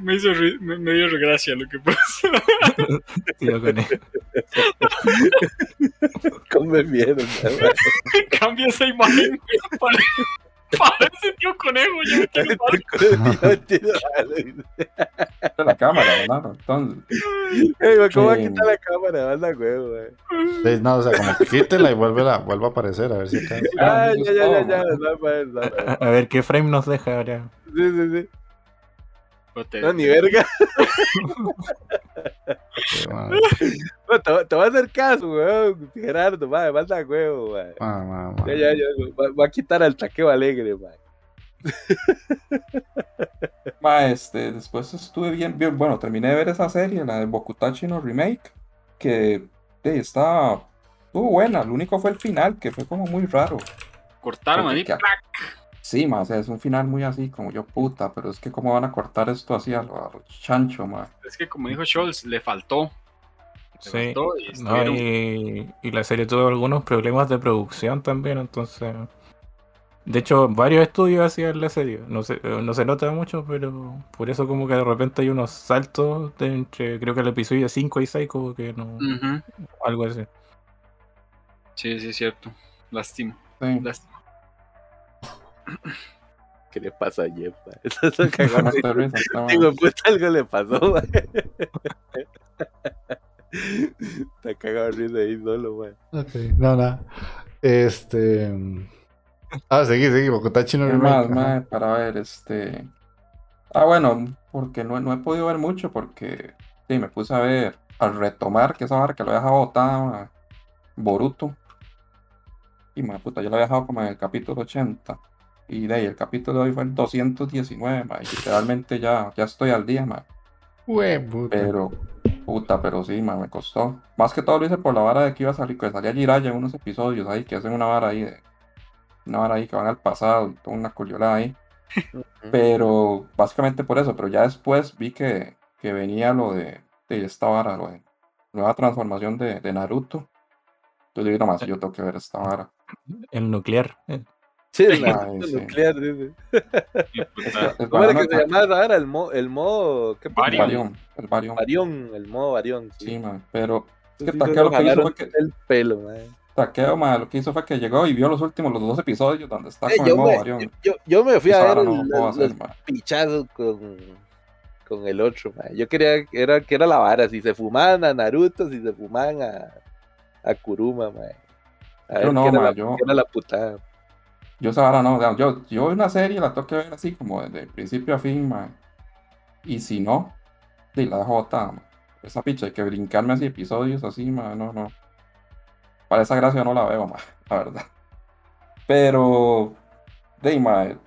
me, hizo me, dio gracia lo que pasó. Tío con él. Come miedo, Cambia esa imagen para, Parece tío conejo, yo me quiero la cámara, ¿verdad? Entonces. ¿Cómo va a quitar la cámara? Anda huevo, güey. no, o sea, como quítela y vuelve a, vuelve a aparecer, a ver si acá. Ah, ya, ya, ya, ya. A ver, ¿qué frame nos deja ahora? Sí, sí, sí. No, ni verga. te, voy a hacer caso, weón. Gerardo, madre, manda huevo, weón. Ya, ya, ya. Va, a quitar al taqueo alegre, man. Ma, este, después estuve bien, bien, bueno, terminé de ver esa serie, la de Bokutachi no Remake, que eh, estaba, estuvo buena, lo único fue el final, que fue como muy raro. Cortaron ahí, Sí, más es un final muy así, como yo puta, pero es que cómo van a cortar esto así a lo, chancho, más. Es que como dijo Scholz, le faltó. sí, y, la serie tuvo algunos problemas de producción también, entonces... De hecho, varios estudios hacían la serie. No se, no se nota mucho, pero por eso como que de repente hay unos saltos de entre, creo que el episodio 5 y 6, como que no... Algo así. Sí, sí, es cierto. Lástima. Sí. Lástima. ¿Qué le pasa a Jeff? Eso es lo que No, no. Digo, pues algo le pasó. Está cagado de risa ahí solo, man. Ok, no, nada. Este. Ah, seguí, seguí. Bocotachi no ¿Qué remake, más? Para ver, este. Ah, bueno, porque no, no he podido ver mucho porque sí, me puse a ver, al retomar, que esa que lo he dejado botada, Boruto. Y mae, puta, yo lo he dejado como en el capítulo 80. Y de ahí, el capítulo de hoy fue el 219, mae. y Literalmente ya, ya estoy al día, puta. Pero, puta, pero sí, mae, me costó. Más que todo lo hice por la vara de que iba a salir, que salía Jiraiya en unos episodios ahí, que hacen una vara ahí de. Una vara ahí que van al pasado y toda una culiolada ahí. Pero básicamente por eso, pero ya después vi que, que venía lo de, de esta vara, lo de nueva transformación de, de Naruto. Entonces yo no más, yo tengo que ver esta vara. El nuclear. eh. Sí, sí. nuclear, dice. Y, Es, puta, es ¿Cómo era que se llamaba ahora? El, mo, el modo. ¿Qué puta? el Varion. Varión, el Varión. Varión, el modo Varión. Sí, man, pero Eso que sí se lo que hizo fue que- El pelo, man. Takeo, man, lo que hizo fue que llegó y vio los últimos, los dos episodios donde está Eh, con yo, el modo me, Varión. yo, me fui a ver no el- lo puedo los, hacer, man. pichazos con, con el otro, man. Yo quería que era, que era la vara, si se fumaban a Naruto, si se fumaban a, a Kuruma, man. A Yo no, qué era, man, la, yo- qué era la putada. Yo vara no, yo, yo una serie la tengo que ver así como desde principio a fin, man. Y si no, sí, la man. Esa picha hay que brincarme así episodios así, man, no, no. Para esa gracia no la veo, man, la verdad. Pero, de man,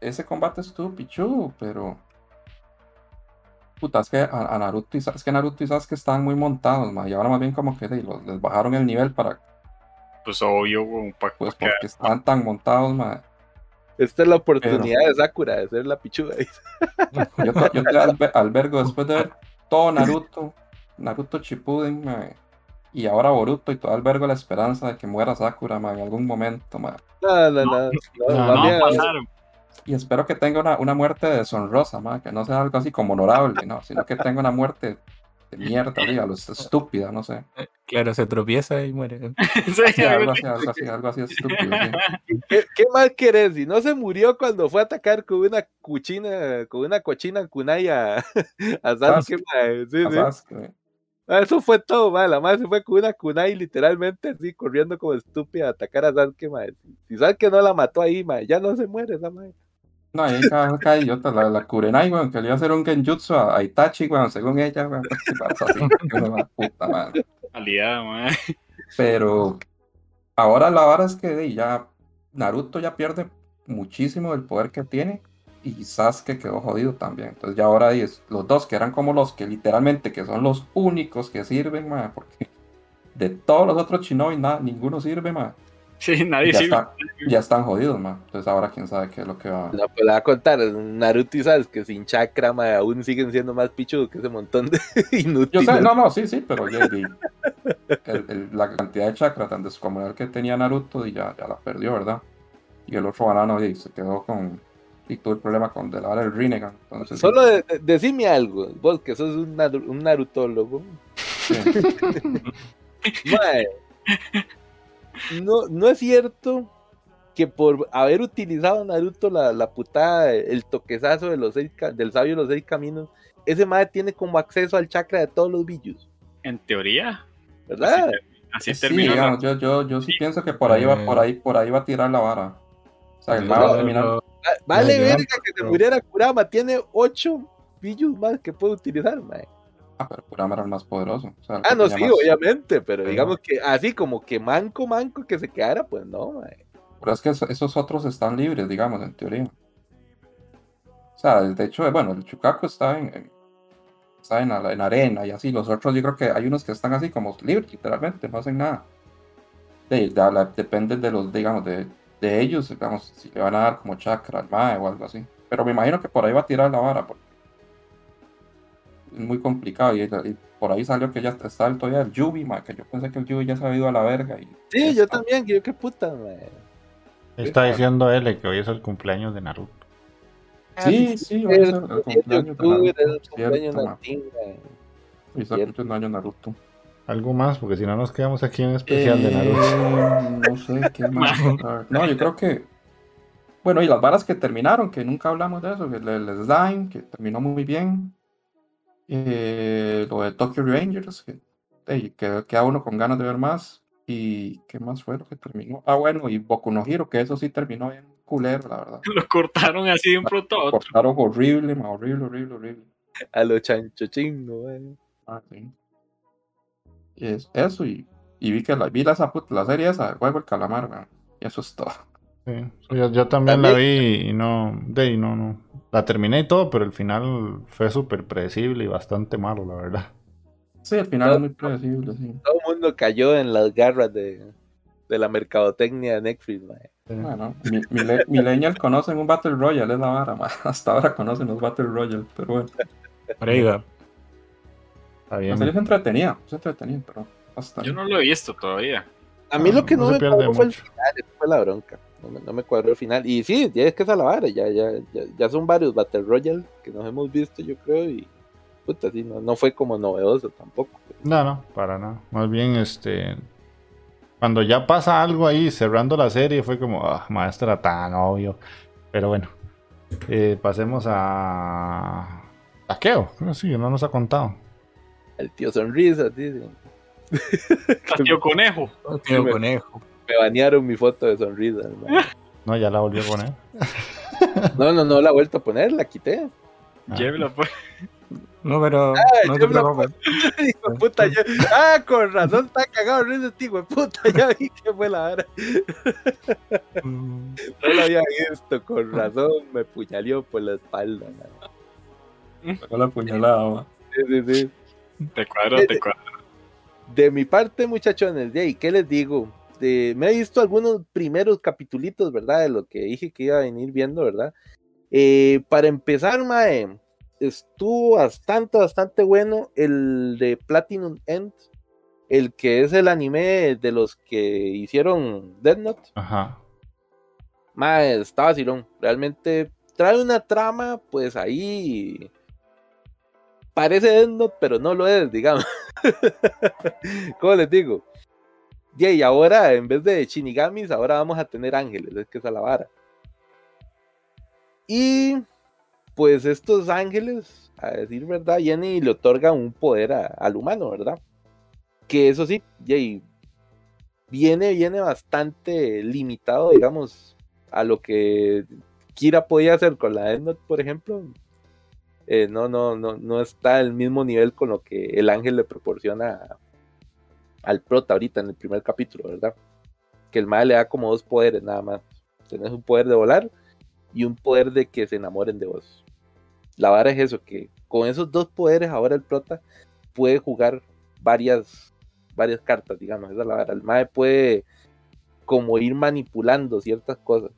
ese combate estuvo pichudo, pero. Puta, es que a, Naruto y es que Naruto y Sasuke estaban muy montados, man, y ahora más bien como que de, los, les bajaron el nivel para, pues obvio, como pa- pues, porque estaban tan montados, man. Esta es la oportunidad de Sakura de ser la pichuda. Yo, te- yo te albe- albergo después de ver todo Naruto, Naruto Shippuden, mae, y ahora Boruto, y todo albergo la esperanza de que muera Sakura, mae, en algún momento, mae. No, no, no. no, no, no. Y espero que tenga una, una muerte deshonrosa, mae, que no sea algo así como honorable, no, sino que tenga una muerte mierda, dígalo, estúpida, no sé. Claro, se tropieza y muere. Sí, algo así, algo así, algo así estúpido, sí. ¿Qué, qué más querés? Si no se murió cuando fue a atacar con una cuchina, con una cochina kunai a, a Sasuke, mae. Sí, A sí. Sasuke. Ah, Eso fue todo, mae. La madre se fue con una kunai literalmente así, corriendo como estúpida a atacar a Sasuke, mae. Si Sasuke no la mató ahí, mae, ya no se muere esa madre. No, ahí cada, cada idiota, la, la Kurenai, weón, que le iba a hacer un genjutsu a, a Itachi, weón, según ella, weón, ¿qué pasa así? Puta. Aliada, man. Pero ahora la vara es que ya Naruto ya pierde muchísimo del poder que tiene y Sasuke quedó jodido también. Entonces ya ahora es, los dos que eran como los que literalmente que son los únicos que sirven, ma, porque de todos los otros shinobi nada, ninguno sirve, ma. Sí, nadie Ya, está- ya están jodidos, ma. Entonces ahora quién sabe qué es lo que va. No, pues le va a contar, Naruto y Sasuke sin chakra, mae, aún siguen siendo más pichudos que ese montón de Yo inútiles. sé, no, no, sí, sí, pero ya, ya, el- el- la cantidad de chakra tan descomunal que tenía Naruto y ya, ya la perdió, ¿verdad? Y el otro banano y se quedó con. Y tuvo el problema con Delar el Rinnegan. Entonces, Solo de- de- decime algo, vos que sos un, un narutólogo. sí. No, no es cierto que por haber utilizado Naruto la, la putada, el toquezazo de los seis, del sabio de los seis caminos, ese mae tiene como acceso al chakra de todos los billos, En teoría, ¿verdad? así Sí, terminó. la- digamos, yo, yo, yo sí pienso que por ahí va, por ahí, por ahí va a tirar la vara. O sea, el mae va a terminar. Va- Vale verga que se muriera Kurama, tiene ocho billos más que puede utilizar, mae. Ah, pero Kurama era el más poderoso. o sea, el Ah, no, sí, más- obviamente, pero digamos que así como que manco, manco que se quedara, pues no, mae. Pero es que eso- esos otros están libres, digamos, en teoría. O sea, de hecho, bueno, el Chukaku está en, en- está en, arena y así. Los otros, yo creo que hay unos que están así como libres, literalmente, no hacen nada. De, de- la- depende de los, digamos, de, de ellos, digamos, si le van a dar como chakra al mae o algo así. Pero me imagino que por ahí va a tirar la vara, porque muy complicado. Y, y por ahí salió que ya está el todavía el Yubi, que yo pensé que el Yubi ya se había ido a la verga. Y Sí, yo está. también, que yo qué puta. Está diciendo L que hoy es el cumpleaños de Naruto. Sí, sí, va a el el 7 de cumpleaños de Naruto, el cumpleaños. Naruto. Y está cumpliendo años Naruto. algo más, porque si no nos quedamos aquí en especial de Naruto. Eh, no sé, ¿qué más? No, yo creo que. Bueno, y las varas que terminaron, que nunca hablamos de eso, el, el Slime, que terminó muy bien. Eh, lo de Tokyo Rangers, que, que queda uno con ganas de ver más. ¿Y qué más fue lo que terminó? Ah, bueno, y Boku no Hero, que eso sí terminó bien culero, la verdad. Lo cortaron así de un pronto a Lo cortaron horrible, ma, horrible, horrible, horrible. A lo chancho chingo, güey. Ah, sí. Y es eso, y, y vi que la, vi la, la serie esa de Juego el Calamar, man, y eso es todo. Sí, yo, yo también, la vi y no, de no, no. La terminé y todo, pero el final fue súper predecible y bastante malo, la verdad. Sí, el final es muy predecible, sí. Todo el mundo cayó en las garras de, de la mercadotecnia de Netflix, man. Bueno, mi, mi, millennials conocen un Battle Royale, es la vara, man. Hasta ahora conocen los Battle Royale, pero bueno. Va. Está bien. La serie es entretenida, es entretenida, pero hasta Yo no lo he visto todavía. A mí lo que no, no se me pierde cuadró fue el mucho. final, fue la bronca. No me, no me cuadró el final. Y sí, ya es que es a la vara, ya, ya, ya, ya son varios Battle Royale que nos hemos visto, yo creo, y puta, sí, no, no fue como novedoso tampoco. No, no, para nada. Más bien, este. Cuando ya pasa algo ahí cerrando la serie, fue como, ah, maestra, tan obvio. Pero bueno, eh, pasemos a. Taqueo. Sí, no nos ha contado. El tío Sonrisa, dice. Tío Conejo. Tío me- conejo. Me banearon mi foto de Sonrisa. hermano. No, ya la volvió a poner. No, no, no la he vuelto a poner, la quité. Ah. Llévela, pues. No, pero. no te preocupes. Hijo de puta, yo- Ah, con razón está cagado este hijo de puta. Ya vi que fue la hora. Mm, No lo había visto, con razón me puñaleó por la espalda. Pegó la puñalada. Sí, sí, sí. Te cuadro, te cuadro. De mi parte, muchachones, de ahí, ¿qué les digo? De- me he visto algunos primeros capitulitos, ¿verdad? De lo que dije que iba a venir viendo, ¿verdad? Eh, para empezar, Mae, estuvo bastante, bastante bueno el de Platinum End, el que es el anime de los que hicieron Death Note. Ajá. Mae, está vacilón. Realmente trae una trama, pues ahí. Parece Death Note, pero no lo es, digamos. ¿Cómo les digo? Y ahora, en vez de Shinigamis, ahora vamos a tener ángeles, es que es a la vara. Y pues estos ángeles, a decir verdad, vienen y le otorgan un poder al humano, ¿verdad? Que eso sí, yay, viene, viene bastante limitado, digamos, a lo que Kira podía hacer con la Death Note, por ejemplo. Eh, no, no, no, no está al mismo nivel con lo que el ángel le proporciona al prota ahorita en el primer capítulo, ¿verdad? Que el mal le da como dos poderes nada más. Tienes un poder de volar y un poder de que se enamoren de vos. La vara es eso, que con esos dos poderes ahora el prota puede jugar varias, varias cartas, digamos. Esa es la vara. El mae puede como ir manipulando ciertas cosas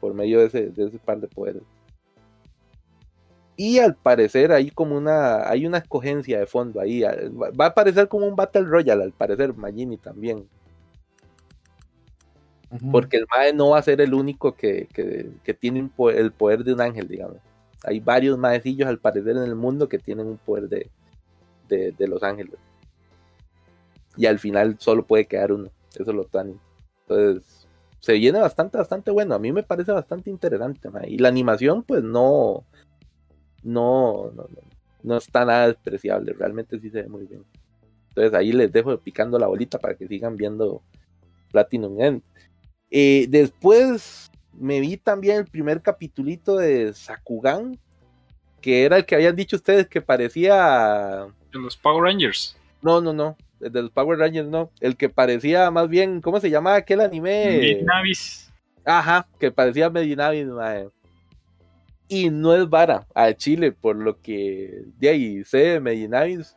por medio de ese, de ese par de poderes. Y al parecer hay como una, hay una escogencia de fondo ahí. Va a parecer como un Battle Royale, al parecer, Magini también. Porque el Mae no va a ser el único que, que- que tiene el poder de un ángel, digamos. Hay varios maecillos al parecer en el mundo que tienen un poder de, de, de los ángeles. Y al final solo puede quedar uno. Eso lo tan. Entonces, se viene bastante, bastante bueno. A mí me parece bastante interesante, mae. Y la animación, pues no. No, no, no, no está nada despreciable. Realmente sí se ve muy bien. Entonces ahí les dejo picando la bolita para que sigan viendo Platinum End. Eh, después me vi también el primer capitulito de Sakugan, que era el que habían dicho ustedes que parecía. De los Power Rangers. No, no, no. El de los Power Rangers no. El que parecía más bien. ¿Cómo se llama aquel anime? Big Navis. Ajá, que parecía Medinavis, mae. Y no es vara a Chile, por lo que de ahí sé de Medinavis.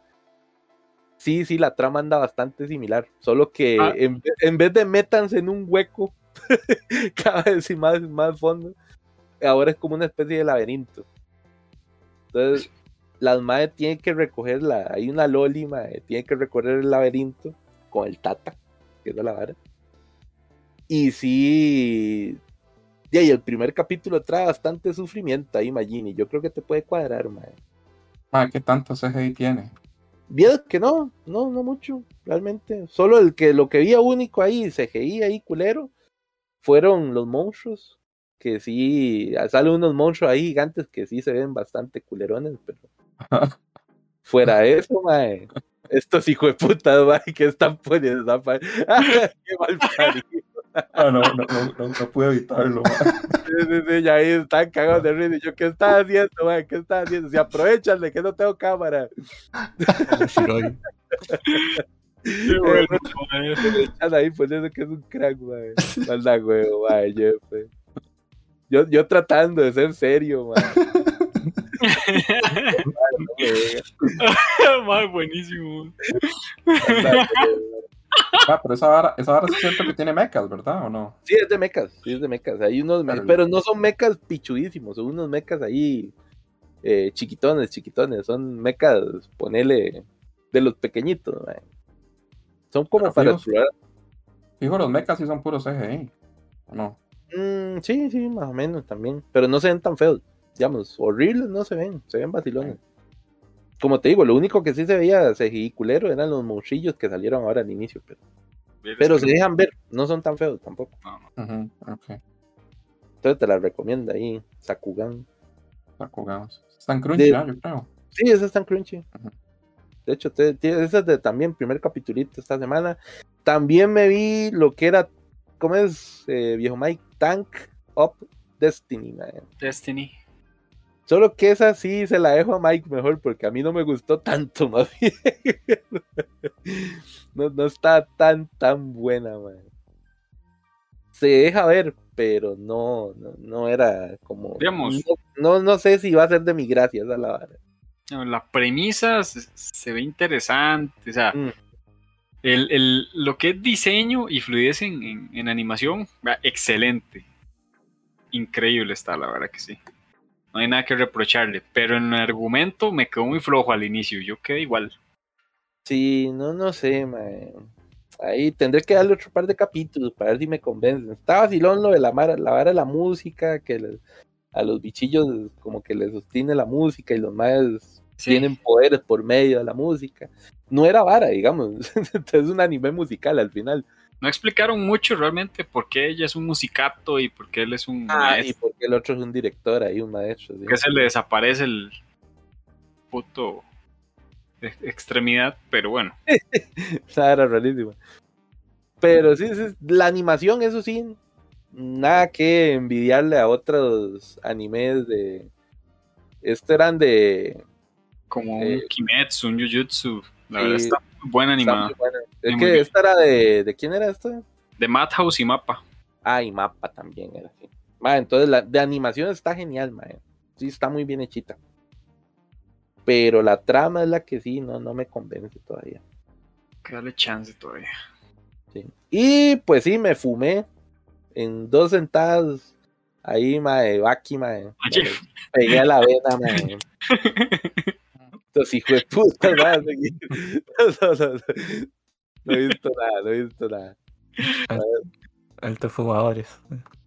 Sí, sí, la trama anda bastante similar. Solo que Ah. en, en vez de métanse en un hueco, cada vez y más, más fondo, ahora es como una especie de laberinto. Entonces, las madres tienen que recoger la. Hay una Loli, tiene que recorrer el laberinto con el Tata, que es la vara. Y sí. Y ahí el primer capítulo trae bastante sufrimiento ahí, Magini. Yo creo que te puede cuadrar, mae. Ma, ¿qué tanto CGI tiene? Vieron que no, no, no mucho, realmente. Solo el que lo que vi único ahí, CGI ahí, culero, fueron los monstruos. Que sí, salen unos monstruos ahí gigantes que sí se ven bastante culerones, pero fuera de eso, mae. Estos hijos de puta, mae, que están poniendo qué mal parido. No, no, no, no, pude evitarlo. Sí, sí, sí, ya ahí están cagados de risa. Y yo, ¿qué estás haciendo, man? ¿Qué estás haciendo? Si aprovechan de que no tengo cámara. Qué bueno, Están ahí poniendo que es un crack, man. Manda huevo, man, Yo, yo tratando de ser serio, man. Más buenísimo. Ah, pero esa vara, esa vara es cierto que tiene mecas, ¿verdad? ¿O no? Sí, es de mecas, sí, es de mecas. Hay unos, pero, no son mecas pichudísimos, son unos mecas ahí eh, chiquitones, chiquitones. Son mecas, ponele, de los pequeñitos, Son como para explorar. Fijo, los mecas sí son puros CGI, ¿o no? Mm, sí, sí, más o menos también. Pero no se ven tan feos. Digamos, horribles no se ven, se ven vacilones como te digo, lo único que sí se veía CGI culero eran los monchillos que salieron ahora al inicio, pero, pero se dejan ver, no son tan feos tampoco. Entonces te la recomiendo ahí, Sakugan. Sakugan. Están crunchy, ¿no? yo creo. Sí, esas están crunchy. De hecho, te, esa es de también primer capitulito esta semana. También me vi lo que era, ¿cómo es, eh, viejo Mike? Tank Up Destiny, man. Destiny. Solo que esa sí se la dejo a Mike mejor porque a mí no me gustó tanto, más bien. no, no está tan, tan buena, man. Se deja ver, pero no, no, era como. Digamos. No, no, sé si va a ser de mi gracia esa la vara. La premisa se, ve interesante, o sea. Mm. El, lo que es diseño y fluidez en, en animación, excelente. Increíble está, la verdad que sí no hay nada que reprocharle, pero en el argumento me quedó muy flojo al inicio, yo quedé igual. Sí, no, no sé, man. Ahí tendré que darle otro par de capítulos para ver si me convencen. Está vacilón lo de la, vara, la vara de la música, que a los bichillos como que les sostiene la música y los más tienen poderes por medio de la música. No era vara, digamos. es un anime musical al final no explicaron mucho realmente por qué ella es un musicato y por qué él es un ah, maestro. y por qué el otro es un director ahí, un maestro. Que se le desaparece el puto extremidad, pero bueno. era rarísima. Pero sí, la animación, eso sí, nada que envidiarle a otros animes de... Estos eran de... Como un Kimetsu, un Jujutsu. La verdad está buena animada. Es que esta era de. ¿De quién era esto? De Madhouse y Mapa. Ah, y Mapa también era así. entonces la de animación está genial, man. Sí, está muy bien hechita. Pero la trama es la que sí, no, no me convence todavía. Que darle chance todavía. Sí. Y pues sí, me fumé en dos sentadas ahí, mae, Baki, mae. Pegué a la vena, mae. Estos hijos de puta, nada. No, no, no, no, he visto nada, no he visto nada. Altos fumadores.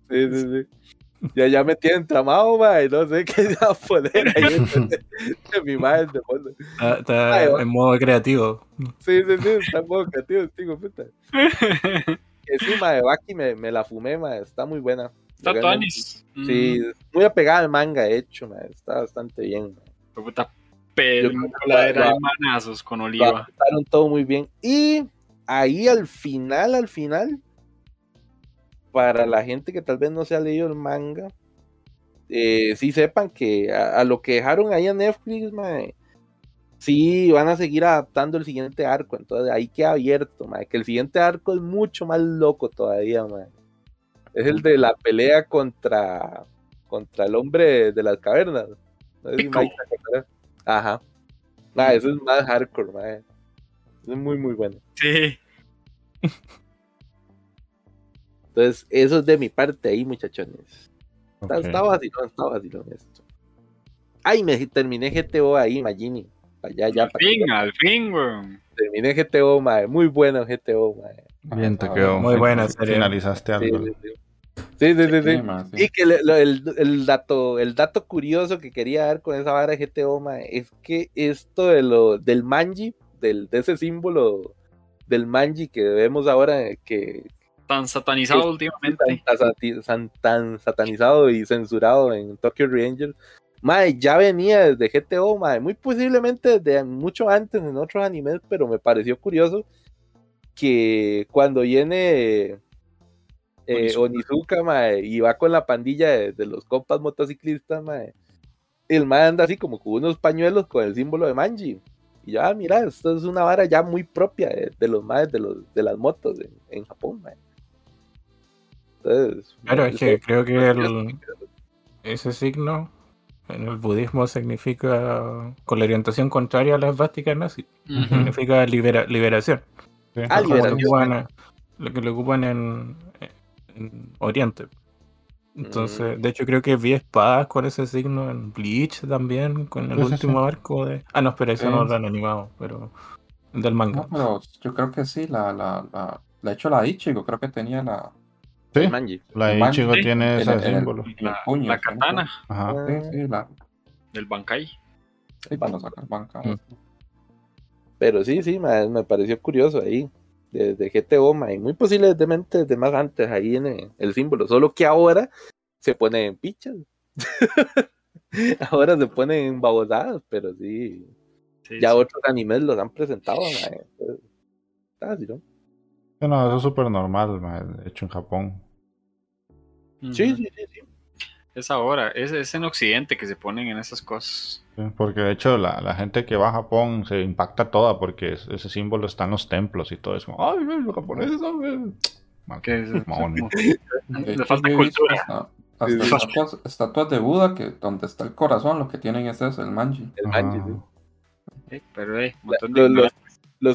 Sí, sí, sí. Ya, ya me tienen tramado, y no sé qué va a poner ahí en, mi madre de fondo. Está, en modo creativo. Sí, sí, sí, está en modo creativo, tío, puta. Que sí, de Baki me, me la fumé, ma, está muy buena. Está Tonis. Sí, mm. muy apegada al manga hecho, ma, está bastante bien. Puta Película de manazos con Oliva. Estaron todo muy bien. Y ahí al final, al final, para la gente que tal vez no se ha leído el manga, eh, sí sepan que a, lo que dejaron ahí a Netflix, mae, sí van a seguir adaptando el siguiente arco. Entonces ahí queda abierto, mae, que el siguiente arco es mucho más loco todavía, mae. Es el de la pelea contra, contra el hombre de las cavernas. No Ajá. Ah, eso es más hardcore, mae. Es muy, muy bueno. Sí. Entonces, eso es de mi parte ahí, muchachones. Está, okay. está vacilón, está vacilón esto. Ay, me terminé GTO ahí, Magini. Allá, ya, al fin, al fin, weón. Terminé GTO, mae. Muy bueno GTO, mae. Bien, te quedó. Muy buena serie. Finalizaste algo. Sí, sí, sí. Sí, sí, sí, sí. Y que el, dato, el dato curioso que quería dar con esa vara de GTO, es que esto de lo, del manji, del, de ese símbolo del manji que vemos ahora que tan satanizado últimamente tan, tan, satanizado y censurado en Tokyo Revengers Mae, ya venía desde GTO, mae, muy posiblemente desde mucho antes en otros animes, pero me pareció curioso que cuando viene eh, Onizuka, mae, y va con la pandilla de, los compas motociclistas, mae, el mae anda así como con unos pañuelos con el símbolo de Manji. Y ya, mira, esto es una vara ya muy propia de, los maes de, los, de las motos en, Japón, mae. Entonces, claro, es que creo que ese signo en el budismo significa, con la orientación contraria a las vásticas nazis, significa liberación. Ah, liberación. Lo que lo ocupan en, Oriente. Entonces, mm. de hecho creo que vi espadas con ese signo en Bleach también, con el último arco de... Ah, no, espera, eso no lo han animado, pero del manga. pero yo creo que sí, la, la, la, la hecho la Ichigo, creo que tenía la, Sí, la Ichigo tiene ese símbolo. la, katana. Ajá. Sí, la... Del Bankai. Sí, para sacar banca. Mm. Pero sí, sí, me, pareció curioso ahí. Desde GTO, y muy posiblemente desde más antes ahí en el, símbolo. Solo que ahora se pone en pichas. ahora se ponen en babosadas, pero sí. ya otros animes los han presentado, Está así, ¿no? No, eso es súper normal, hecho en Japón. Sí, sí, sí, Es ahora, es, en Occidente que se ponen en esas cosas. porque de hecho la, gente que va a Japón se impacta toda porque ese símbolo está en los templos y todo eso. Ay, los japoneses son... ¿Qué es Le falta cultura. Hasta estatuas, de Buda que donde está el corazón lo que tienen es eso, el manji. El manji, sí. pero eh, un montón de los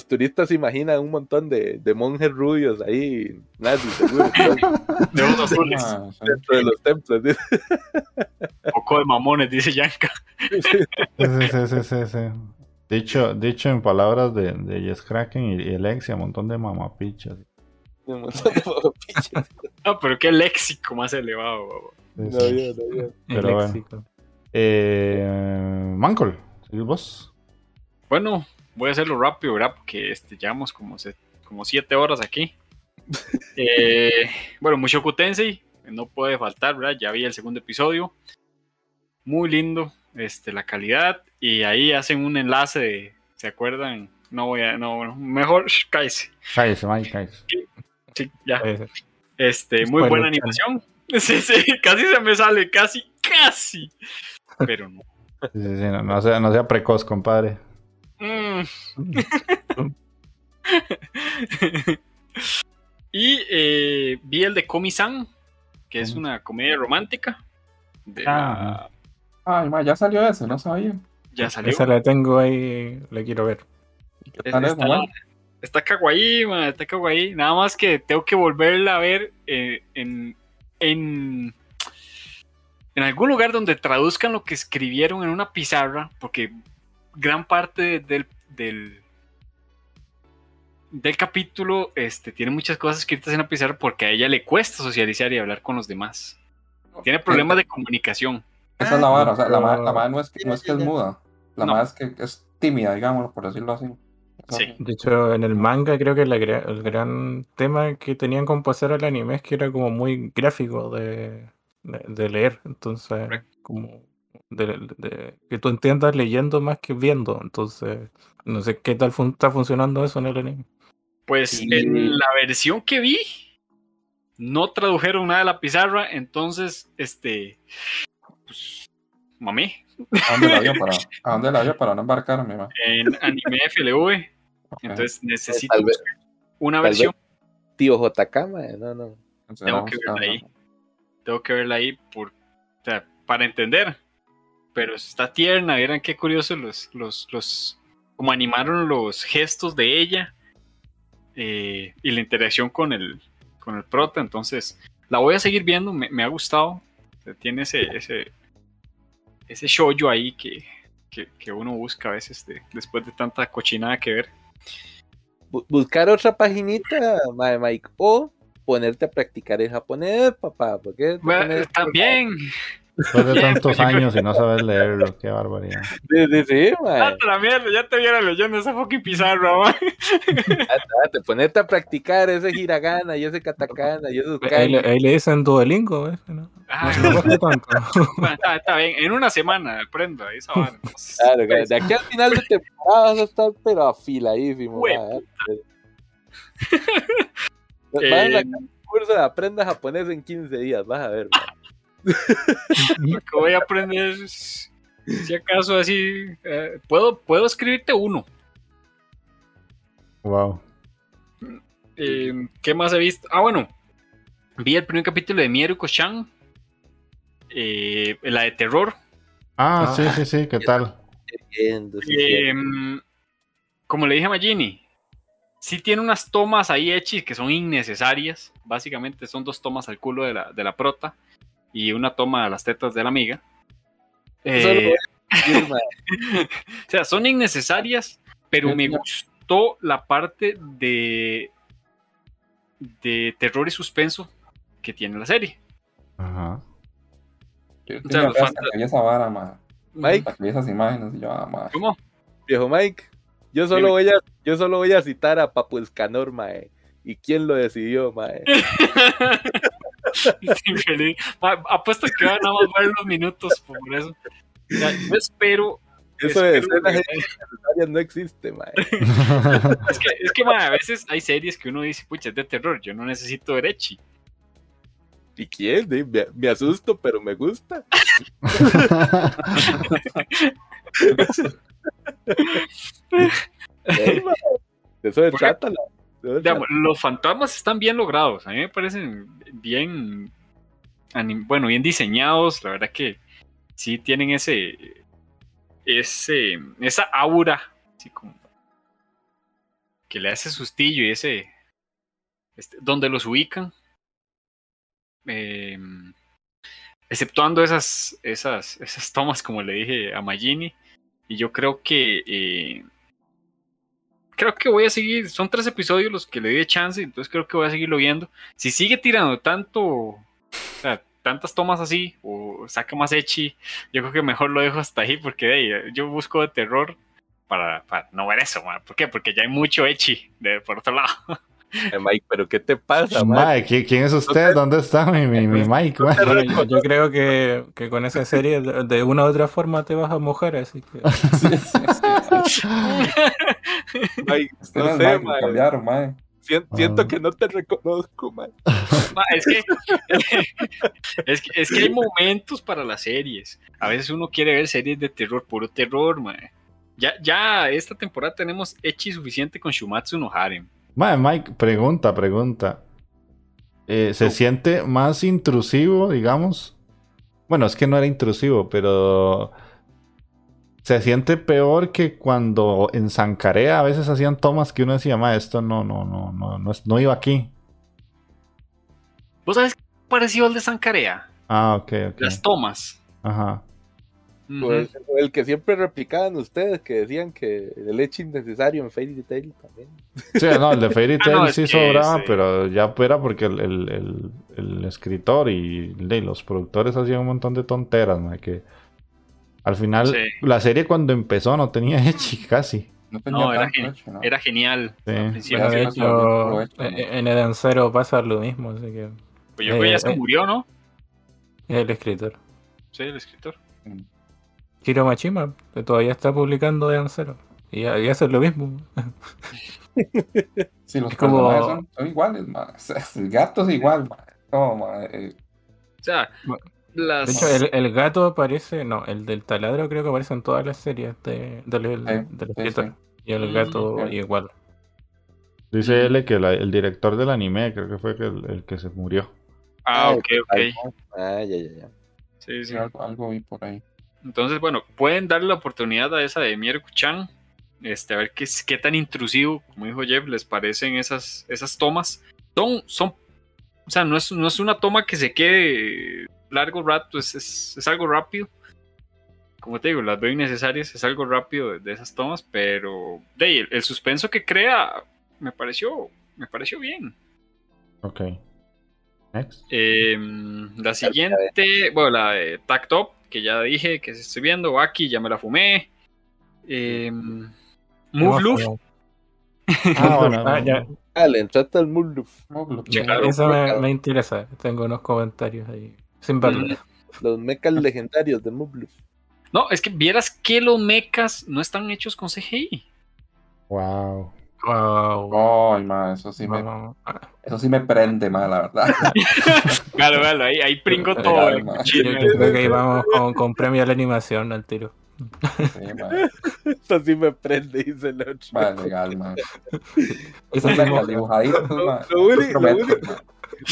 turistas se imaginan un montón de, de monjes rubios ahí, nazis, seguro. de unos azules. Dentro de los templos. Poco de mamones, dice Yanka. Sí, sí, sí, sí, sí. Dicho, dicho en palabras de, de Yes Kraken y, Alexia, un montón de mamapichas. Un montón de mamapichas. no, pero qué léxico más elevado, No, no, no, Pero bueno. Eh, Mancol, vos? Bueno, voy a hacerlo rápido, ¿verdad? Porque este, llevamos como, como siete horas aquí. eh, bueno, Mushoku Tensei, no puede faltar, ¿verdad? Ya vi el segundo episodio. Muy lindo, este, la calidad. Y ahí hacen un enlace de, ¿se acuerdan? No voy a, no, mejor cállese. Cállese, cállese. Sí, ya. Este, muy buena animación. Sí, sí, casi se me sale, casi, casi. Pero no. Sí, sí, no, no, sea, no sea precoz, compadre. Mm. y eh, vi el de Komi-san, que es una comedia romántica. ah, ya salió eso, no sabía. Ya salió. Esa la tengo ahí, la quiero ver. Está, está kawaii, está kawaii. Nada más que tengo que volverla a ver eh, en, en, en algún lugar donde traduzcan lo que escribieron en una pizarra, porque gran parte del, del, capítulo este, tiene muchas cosas escritas en la pizarra porque a ella le cuesta socializar y hablar con los demás. Tiene problemas de comunicación. Esa es la vara, o sea, la, madre no es que, no es, que es muda, la madre es que es tímida, digamos, por decirlo así. Sí. De hecho, en el manga creo que el gran tema que tenían con pasar al anime es que era como muy gráfico de, de, leer. Entonces, como de, que tú entiendas leyendo más que viendo. Entonces, no sé qué tal está funcionando eso en el anime. Pues en la versión que vi, no tradujeron nada de la pizarra, entonces, este, pues, mami. ¿A dónde la vio para, ¿a dónde la vio para no embarcarme? En anime FLV. Entonces necesito una versión. Tío JK, no, no. Tengo que verla ahí. Tengo que verla ahí por, o sea, para entender pero está tierna, vieran qué curioso los, los, los, como animaron los gestos de ella eh, y la interacción con el, con el prota, entonces la voy a seguir viendo, me, ha gustado, tiene ese, ese, ese shoujo ahí que, que, uno busca a veces después de tanta cochinada que ver. Buscar otra paginita, Mike, o ponerte a practicar el japonés, papá. Porque también, Después de tantos años y no sabes leerlo, qué barbaridad. Sí, sí, sí. Ah, la mierda, ya te viera leyendo esa fucking pizarra, man. Te ponete a practicar ese hiragana y ese katakana y esos Ahí, ahí le dicen Duolingo, ¿ves? No, Ah, no cuesta tanto. bueno, está, está bien, en una semana aprendo ahí esa. Claro, que de aquí al final de temporada vas a estar pero afiladísimo. Eh, Vas a sacar un curso de aprenda japonés en 15 días, vas a ver. mae. Lo que voy a aprender si acaso así, eh, puedo, puedo escribirte uno. Wow. Eh, ¿Qué más he visto? Ah, bueno, vi el primer capítulo de Mieruko-chan, eh, la de terror. Ah, Ah. sí, sí, sí, ¿qué tal? Eh, como le dije a Magini, sí tiene unas tomas ahí hechas que son innecesarias. Básicamente son dos tomas al culo de la, de la prota y una toma a las tetas de la amiga. Eh, o sea, son innecesarias, pero me gustó la parte de, de terror y suspenso que tiene la serie. Ajá. Yo O sea, tenía los esa vara, ma. Mike, esas imágenes y yo, ah, ma. ¿Cómo? viejo Mike, yo solo voy a, yo solo voy a citar a Papu Escanor, mae. ¿Y quién lo decidió, mae? Apuesto que van a ver los minutos por eso. Sea, yo espero. Eso de escenas que- no existe, mae. Es que, es que a veces hay series que uno dice, pucha, es de terror, yo no necesito ver Echi. ¿Y quién? Me, me asusto, pero me gusta. De eso trata. la- de se Los fantasmas están bien logrados, a mí me parecen bien, bueno, bien diseñados, la verdad que sí tienen ese, ese, esa aura, así como que le hace sustillo y ese, este, donde los ubican, eh, exceptuando esas, esas, esas tomas, como le dije a Magini, y yo creo que eh, creo que voy a seguir, son tres episodios los que le di chance, entonces creo que voy a seguirlo viendo. Si sigue tirando tanto, o sea, tantas tomas así, o saca más echi, yo creo que mejor lo dejo hasta ahí, porque yo busco de terror para, no ver eso. ¿por qué? Porque ya hay mucho echi de, por otro lado. Eh, Mike, pero ¿qué te pasa? Mae, ¿qui- ¿quién es usted? ¿Dónde está mi, mi, mi? Bueno, yo, yo creo que, que con esa serie de, de una u otra forma te vas a mojar, así que Sí, sí, sí. Mike, no sé, Mike, mae. cambiaron. Sien- Siento Ah. que no te reconozco, mae. Ma, es, que, es que es que hay momentos para las series. A veces uno quiere ver series de terror, puro terror, mae. Ya, ya esta temporada tenemos echi suficiente con Shumatsu no Harem. Mae, Mike, pregunta, pregunta. Eh, ¿Se siente más intrusivo, digamos? Bueno, es que no era intrusivo, pero... ¿Se siente peor que cuando en Zancarea a veces hacían tomas que uno decía, ma, esto no, no, no, no, no, no iba aquí? ¿Vos sabes qué pareció al de Sankarea? Ah, ok, ok. Las tomas. Ajá. Pues, el que siempre replicaban ustedes, que decían que el hecho innecesario en Fairy Tail también. Sí, no, el de Fairy Ah, Tail no, es sí que sobraba, ese- pero ya era porque el, el- el- el escritor y, y los productores hacían un montón de tonteras, ma, que al final Sí. la serie cuando empezó no tenía Echi casi. No tenía No, era, gen- hecho, ¿no? era genial. Sí. principio. De hecho, en Eden Zero pasa lo mismo, así que Pues yo creo que ya Eh, se eh. murió, ¿no? es el escritor. Sí, el escritor. Hiro Machima, que todavía está publicando Eden Zero. Y, y hace lo mismo. Sí, los Es como- personajes son, son iguales. O sea, el gato es igual. No, mae. eh, O sea, Bueno, las... De hecho, el, el gato aparece, no, el del taladro creo que aparece en todas las series de, del, Sí, del sí. Y el Mm, gato sí. igual. Dice él que la- el director del anime creo que fue el, el que se murió. Ah, ok, ok. Ah, ya, ya, ya. Sí, Sí, sí. algo, algo vi por ahí. Entonces, bueno, pueden darle la oportunidad a esa de Mieruko-chan. Este, a ver qué, es- qué tan intrusivo, como dijo Jeff, les parecen esas, esas tomas. Son, son, o sea, no es, no es una toma que se quede largo rato, es, es, es algo rápido. Como te digo, las veo innecesarias, es algo rápido de, de esas tomas, pero de el, el suspenso que crea me pareció, me pareció bien. Ok. Em, la siguiente, bueno, la de Tact Top, que ya dije que se estoy viendo. Waki, ya me la fumé. Eh, Move Ah, bueno. ah, ya. Ah, le entraste al Eso me, interesa. Tengo unos comentarios ahí. Sin verlo. Mm. Los mechas legendarios de Move No, es que vieras que los mechas no están hechos con CGI. Wow. Wow. Ay, ma, eso sí me. Eso sí me prende, ma, la verdad. claro, claro, ahí, ahí pringo todo. Yo, creo que ahí vamos con, con premio a la animación al tiro. Sí, Eso sí me prende, dice el otro. Vale, legal, man. Eso es lo, lo, único, lo, único,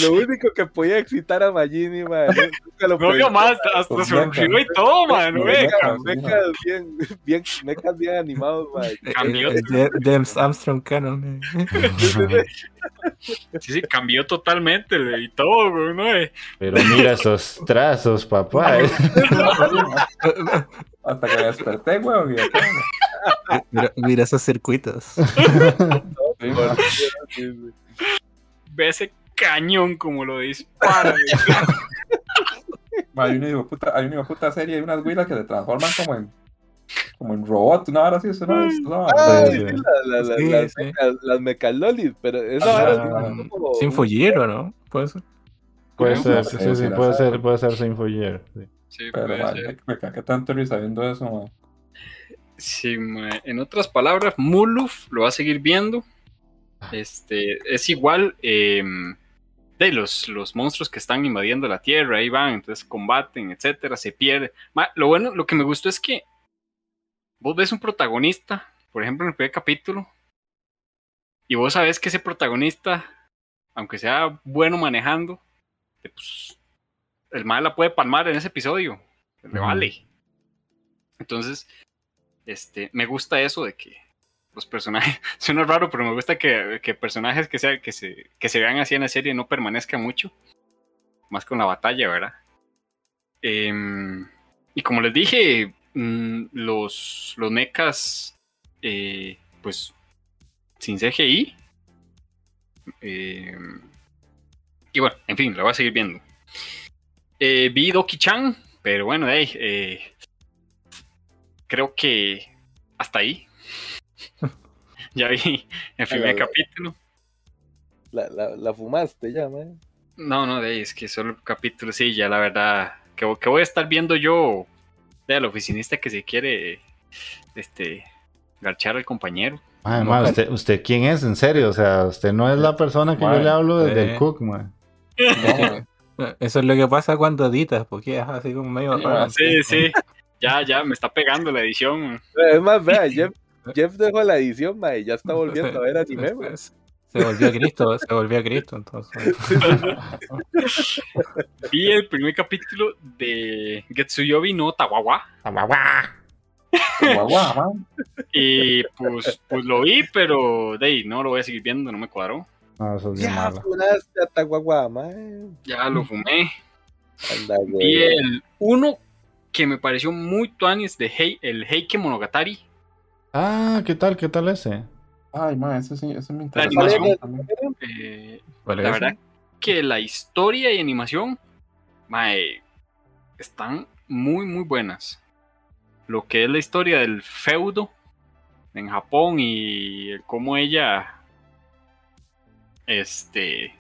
lo único que podía excitar a Magini, man. Nunca lo no, más, hasta se rompió y todo, man. Mecas, mecas bien, bien, mecas bien animados, man. Cambió. James Armstrong Canon. Sí, sí, cambió totalmente y todo, ¿no? Pero mira esos trazos, papá. Hasta que me desperté, weón. Mira, mira esos circuitos. Ve ese cañón como lo dispara. hay una puta, hay una puta serie, hay unas huilas que se transforman como en como en robot, una hora así, eso no es. No, ah, sí, las, sí, las, sí. las mecalolis, pero eso ah, ahora es como... Sin Fullero, ¿no? Puede ser. Puede ser, sí, sí, puede ser, puede ser sin Fullero. Sí. Sí, Pero, me, me caga tanto risa viendo eso, man. Sí, en otras palabras, Muluf lo va a seguir viendo. Este, es igual em, de los, los monstruos que están invadiendo la Tierra, ahí van, entonces combaten, etcétera, se pierde. lo bueno, lo que me gustó es que vos ves un protagonista, por ejemplo, en el primer capítulo, y vos sabés que ese protagonista, aunque sea bueno manejando, pues, el mal la puede palmar en ese episodio. Me vale. Entonces, este, me gusta eso de que los personajes, suena raro, pero me gusta que, personajes que, sea, que, se, que se vean así en la serie no permanezcan mucho. Más con la batalla, ¿verdad? Em, y como les dije, mm, los, los mechas, eh, pues, sin CGI. Em, y bueno, en fin, lo voy a seguir viendo. Eh, vi Doki-chan, pero bueno, eh, creo que hasta ahí. ya vi el primer capítulo. La, la, fumaste ya, man. No, no, de es que solo el capítulo, sí, ya la verdad. Que, voy a estar viendo yo de al oficinista que se quiere este garchar al compañero. Además, usted, ¿usted quién es? En serio, o sea, usted no es la persona que yo le hablo desde el cook, man. No, eso es lo que pasa cuando editas, porque es así como medio raro. Sí, sí. Ya, ya, me está pegando la edición. Es más, vea, Jeff, Jeff dejó la edición, ma, y ya está volviendo a ver anime, Se volvió a Cristo, se volvió a Cristo, entonces. Vi el primer capítulo de Getsuyobi no Tawawa. Tawawa. y pues, pues lo vi, pero de ahí no lo voy a seguir viendo, no me cuadró. No, eso es ya malo. Ya lo fumé. y el uno que me pareció muy tuanis de Hei, el Heike Monogatari. Ah, ¿qué tal? ¿Qué tal ese? Ay, ma, ese sí, ese me interesa. Eh, la, verdad que la historia y animación están muy, muy buenas. Lo que es la historia del feudo en Japón y cómo ella este,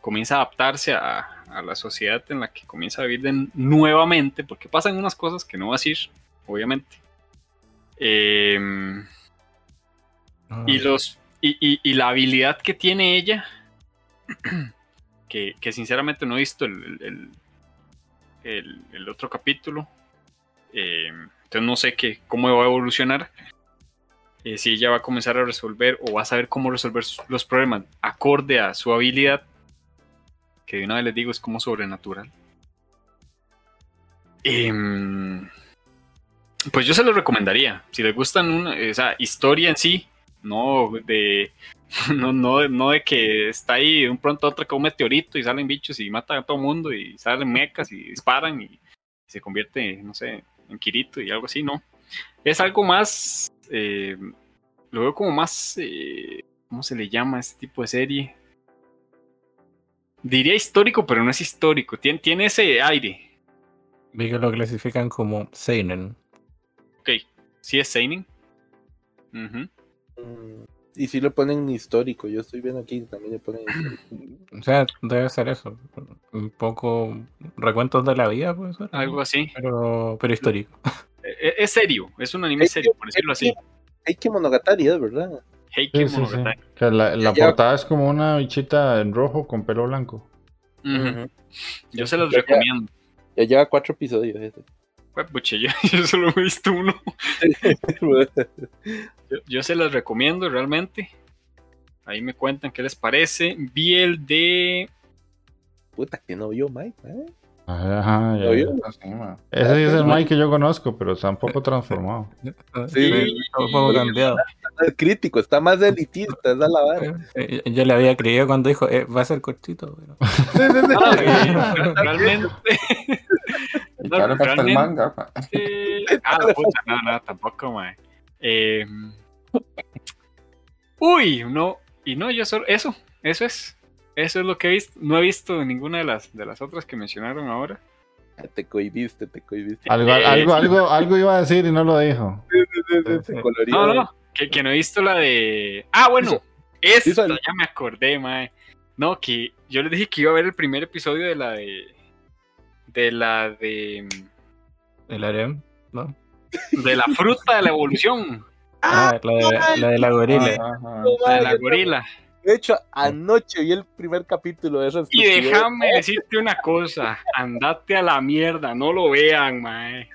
comienza a adaptarse a, la sociedad en la que comienza a vivir nuevamente, porque pasan unas cosas que no va a decir, obviamente. Em, ah. y, los, y, la habilidad que tiene ella, que, sinceramente no he visto el, el, otro capítulo, em, entonces no sé qué, cómo va a evolucionar, eh, si ella va a comenzar a resolver o va a saber cómo resolver los problemas acorde a su habilidad, que de una vez les digo es como sobrenatural. Em, pues yo se lo recomendaría. Si les gustan esa historia en sí, no de, no, no, de que está ahí de un pronto a otro como un meteorito y salen bichos y matan a todo el mundo y salen mecas y disparan y, se convierte, no sé, en Kirito y algo así, no. Es algo más eh, lo veo como más, eh, ¿cómo se le llama a este tipo de serie? Diría histórico, pero no es histórico. Tiene, tiene ese aire. Vi que lo clasifican como Seinen. Ok, sí es Seinen. Mm, y si lo ponen histórico, yo estoy viendo aquí también le ponen O sea, debe ser eso. Un poco recuentos de la vida, puede ser. Algo así. Pero, pero histórico. E, es, serio, es un anime serio, por decirlo así. Heike Monogatari, es verdad. Heike Monogatari. Que la, la portada es como una bichita en rojo con pelo blanco. Yo se los recomiendo. Ya lleva cuatro episodios. Este. yo, solo he visto uno. yo, se los recomiendo realmente. Ahí me cuentan qué les parece. Vi el de. Puta, que no vio Mike, ¿eh? Ajá, Ese sí es el Mike que yo conozco, pero está un poco transformado. Sí, está un poco cambiado. Está crítico, está más elitista, es la vara. Eh, yo le había creído cuando dijo, eh, va a ser cortito. Pero... realmente. no, realmente el manga. ah, puta, no, no, tampoco, mae. Eh... Uy, no, y no, yo solo, eso, eso es. Eso es lo que he visto. No he visto ninguna de las, de las otras que mencionaron ahora. Ah, te cohibiste, te cohibiste. Algo, algo, algo, algo iba a decir y no lo dijo. no, no, que, que, no he visto la de. Ah, bueno, esta, ya me acordé, mae. No, que yo les dije que iba a ver el primer episodio de la de. De la de. El harem, ¿no? De la fruta de la evolución. Ah, la de la, de la gorila. La de la gorila. De hecho, anoche vi el primer capítulo de esas. Y déjame decirte una cosa, andate a la mierda, no lo vean, mae.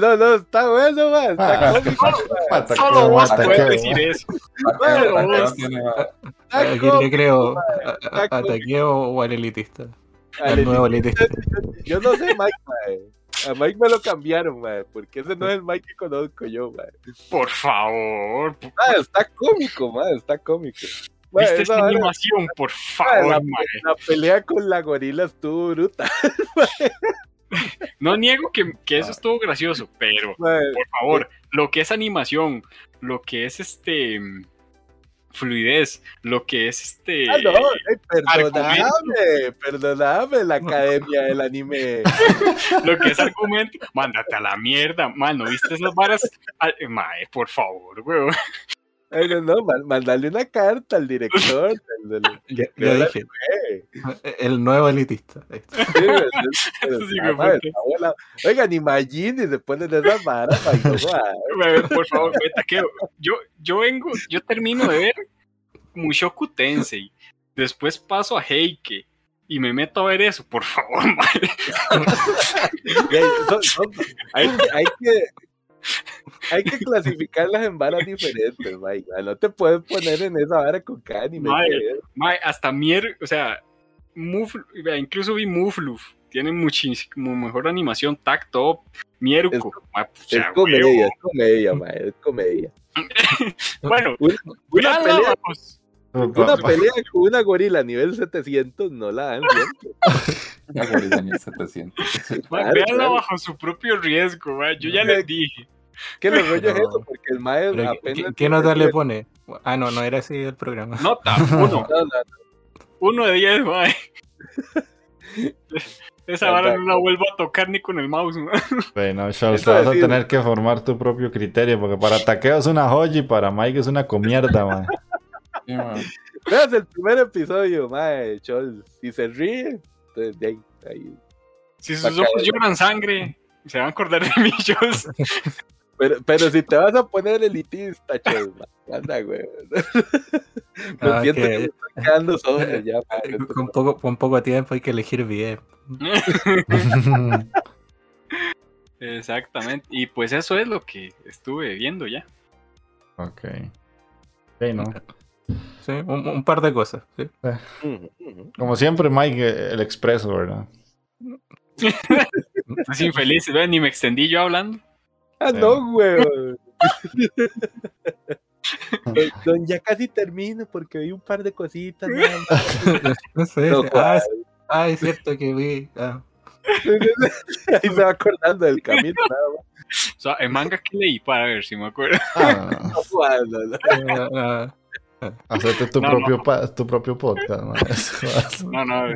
no, no, está bueno, mae. Está ah, Solo vos puedes decir eso. ¿Qué creo? ¿Ataqueo o al elitista? Al nuevo elitista. Yo no sé, Mike, mae. A Mike me lo cambiaron, mae, porque ese no es el Mike que conozco yo, mae. Por favor. Ah, está cómico, mae, está cómico. ¿Viste esa animación, por favor, la, la, pelea con la gorila estuvo brutal. no niego que, que, eso estuvo gracioso, pero por favor, lo que es animación, lo que es este fluidez, lo que es este. Ah, no, perdoname, perdoname la academia del anime. lo que es argumento, mándate a la mierda, mano, ¿viste esas varas? Mae, por favor, weón no, no, mandarle una carta al director. Del, ya, dije. El nuevo elitista. Oigan, imagínense, después de esas varas. Por favor, yo, yo vengo, yo termino de ver Mushoku Tensei. Después paso a Heike y me meto a ver eso, por favor, madre. hay, hay, que, hay que clasificarlas en varas diferentes, Mike. No te puedes poner en esa vara con cada anime. hasta Mier, o sea, incluso vi Mufluf. Tiene muchísimo mejor animación, Tac Top, Mierco. Es, comedia, es comedia, es comedia. bueno, una, pelea, una pelea con una gorila a nivel 700 no la dan Una gorila a nivel 700. Veanla bajo su propio riesgo, yo ya les dije. ¿Qué le rollo es eso? Porque el maestro apenas. ¿Qué, nota le pone? Ah, no, no era así el programa. Nota, uno. Uno de diez, mae. Esa vara no la vuelvo a tocar ni con el mouse. ¿no? Bueno, Charles, vas a tener que formar tu propio criterio, porque para Taqueo es una joya y para Mike es una comierda, man. Veas el primer episodio, mae, Charles. Si se ríe, entonces de ahí, ahí. Si sus ojos lloran sangre, se van a acordar de mí, Charles. Pero, pero si te vas a poner elitista, chaval, anda, güey. Me ah, siento que... me estoy quedando sobre ya. Con poco, con poco tiempo hay que elegir bien. Exactamente. Y pues eso es lo que estuve viendo ya. Ok. Sí, ¿no? Sí, un, par de cosas. ¿sí? Como siempre, Mike, el expreso, ¿verdad? es infeliz, ¿ves? Ni me extendí yo hablando. Ah, no, güey. Don, ya casi termino porque vi un par de cositas. no sé. ah, ah, es cierto que vi. Ah. Ahí se va acordando del camino. O sea, el manga que leí para ver si me acuerdo. Ah. No, no, no. Hacerte tu, propio, tu propio podcast. no, no,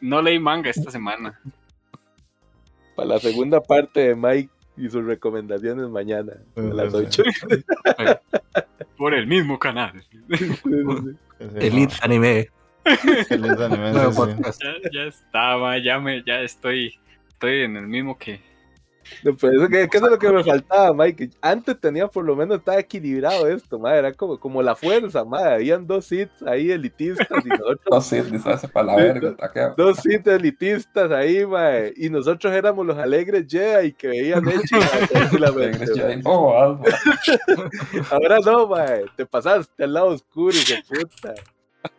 no leí manga esta semana. Para la segunda parte de Mike y sus recomendaciones mañana a las 8. Por el mismo canal. Elite Anime. Elite Anime. Ya, ya estaba, ya me, ya estoy, estoy en el mismo que no, pues eso, ¿qué, es lo que me faltaba, Mike? Antes tenía por lo menos, estaba equilibrado esto, madre. Era como, como la fuerza, madre. Habían dos hits ahí elitistas y nosotros. dos hits, para la verga, Dos hits elitistas ahí, madre. Y nosotros éramos los alegres Jedi que veían hecho. Ahora no, madre. Te pasaste al lado oscuro, y puta.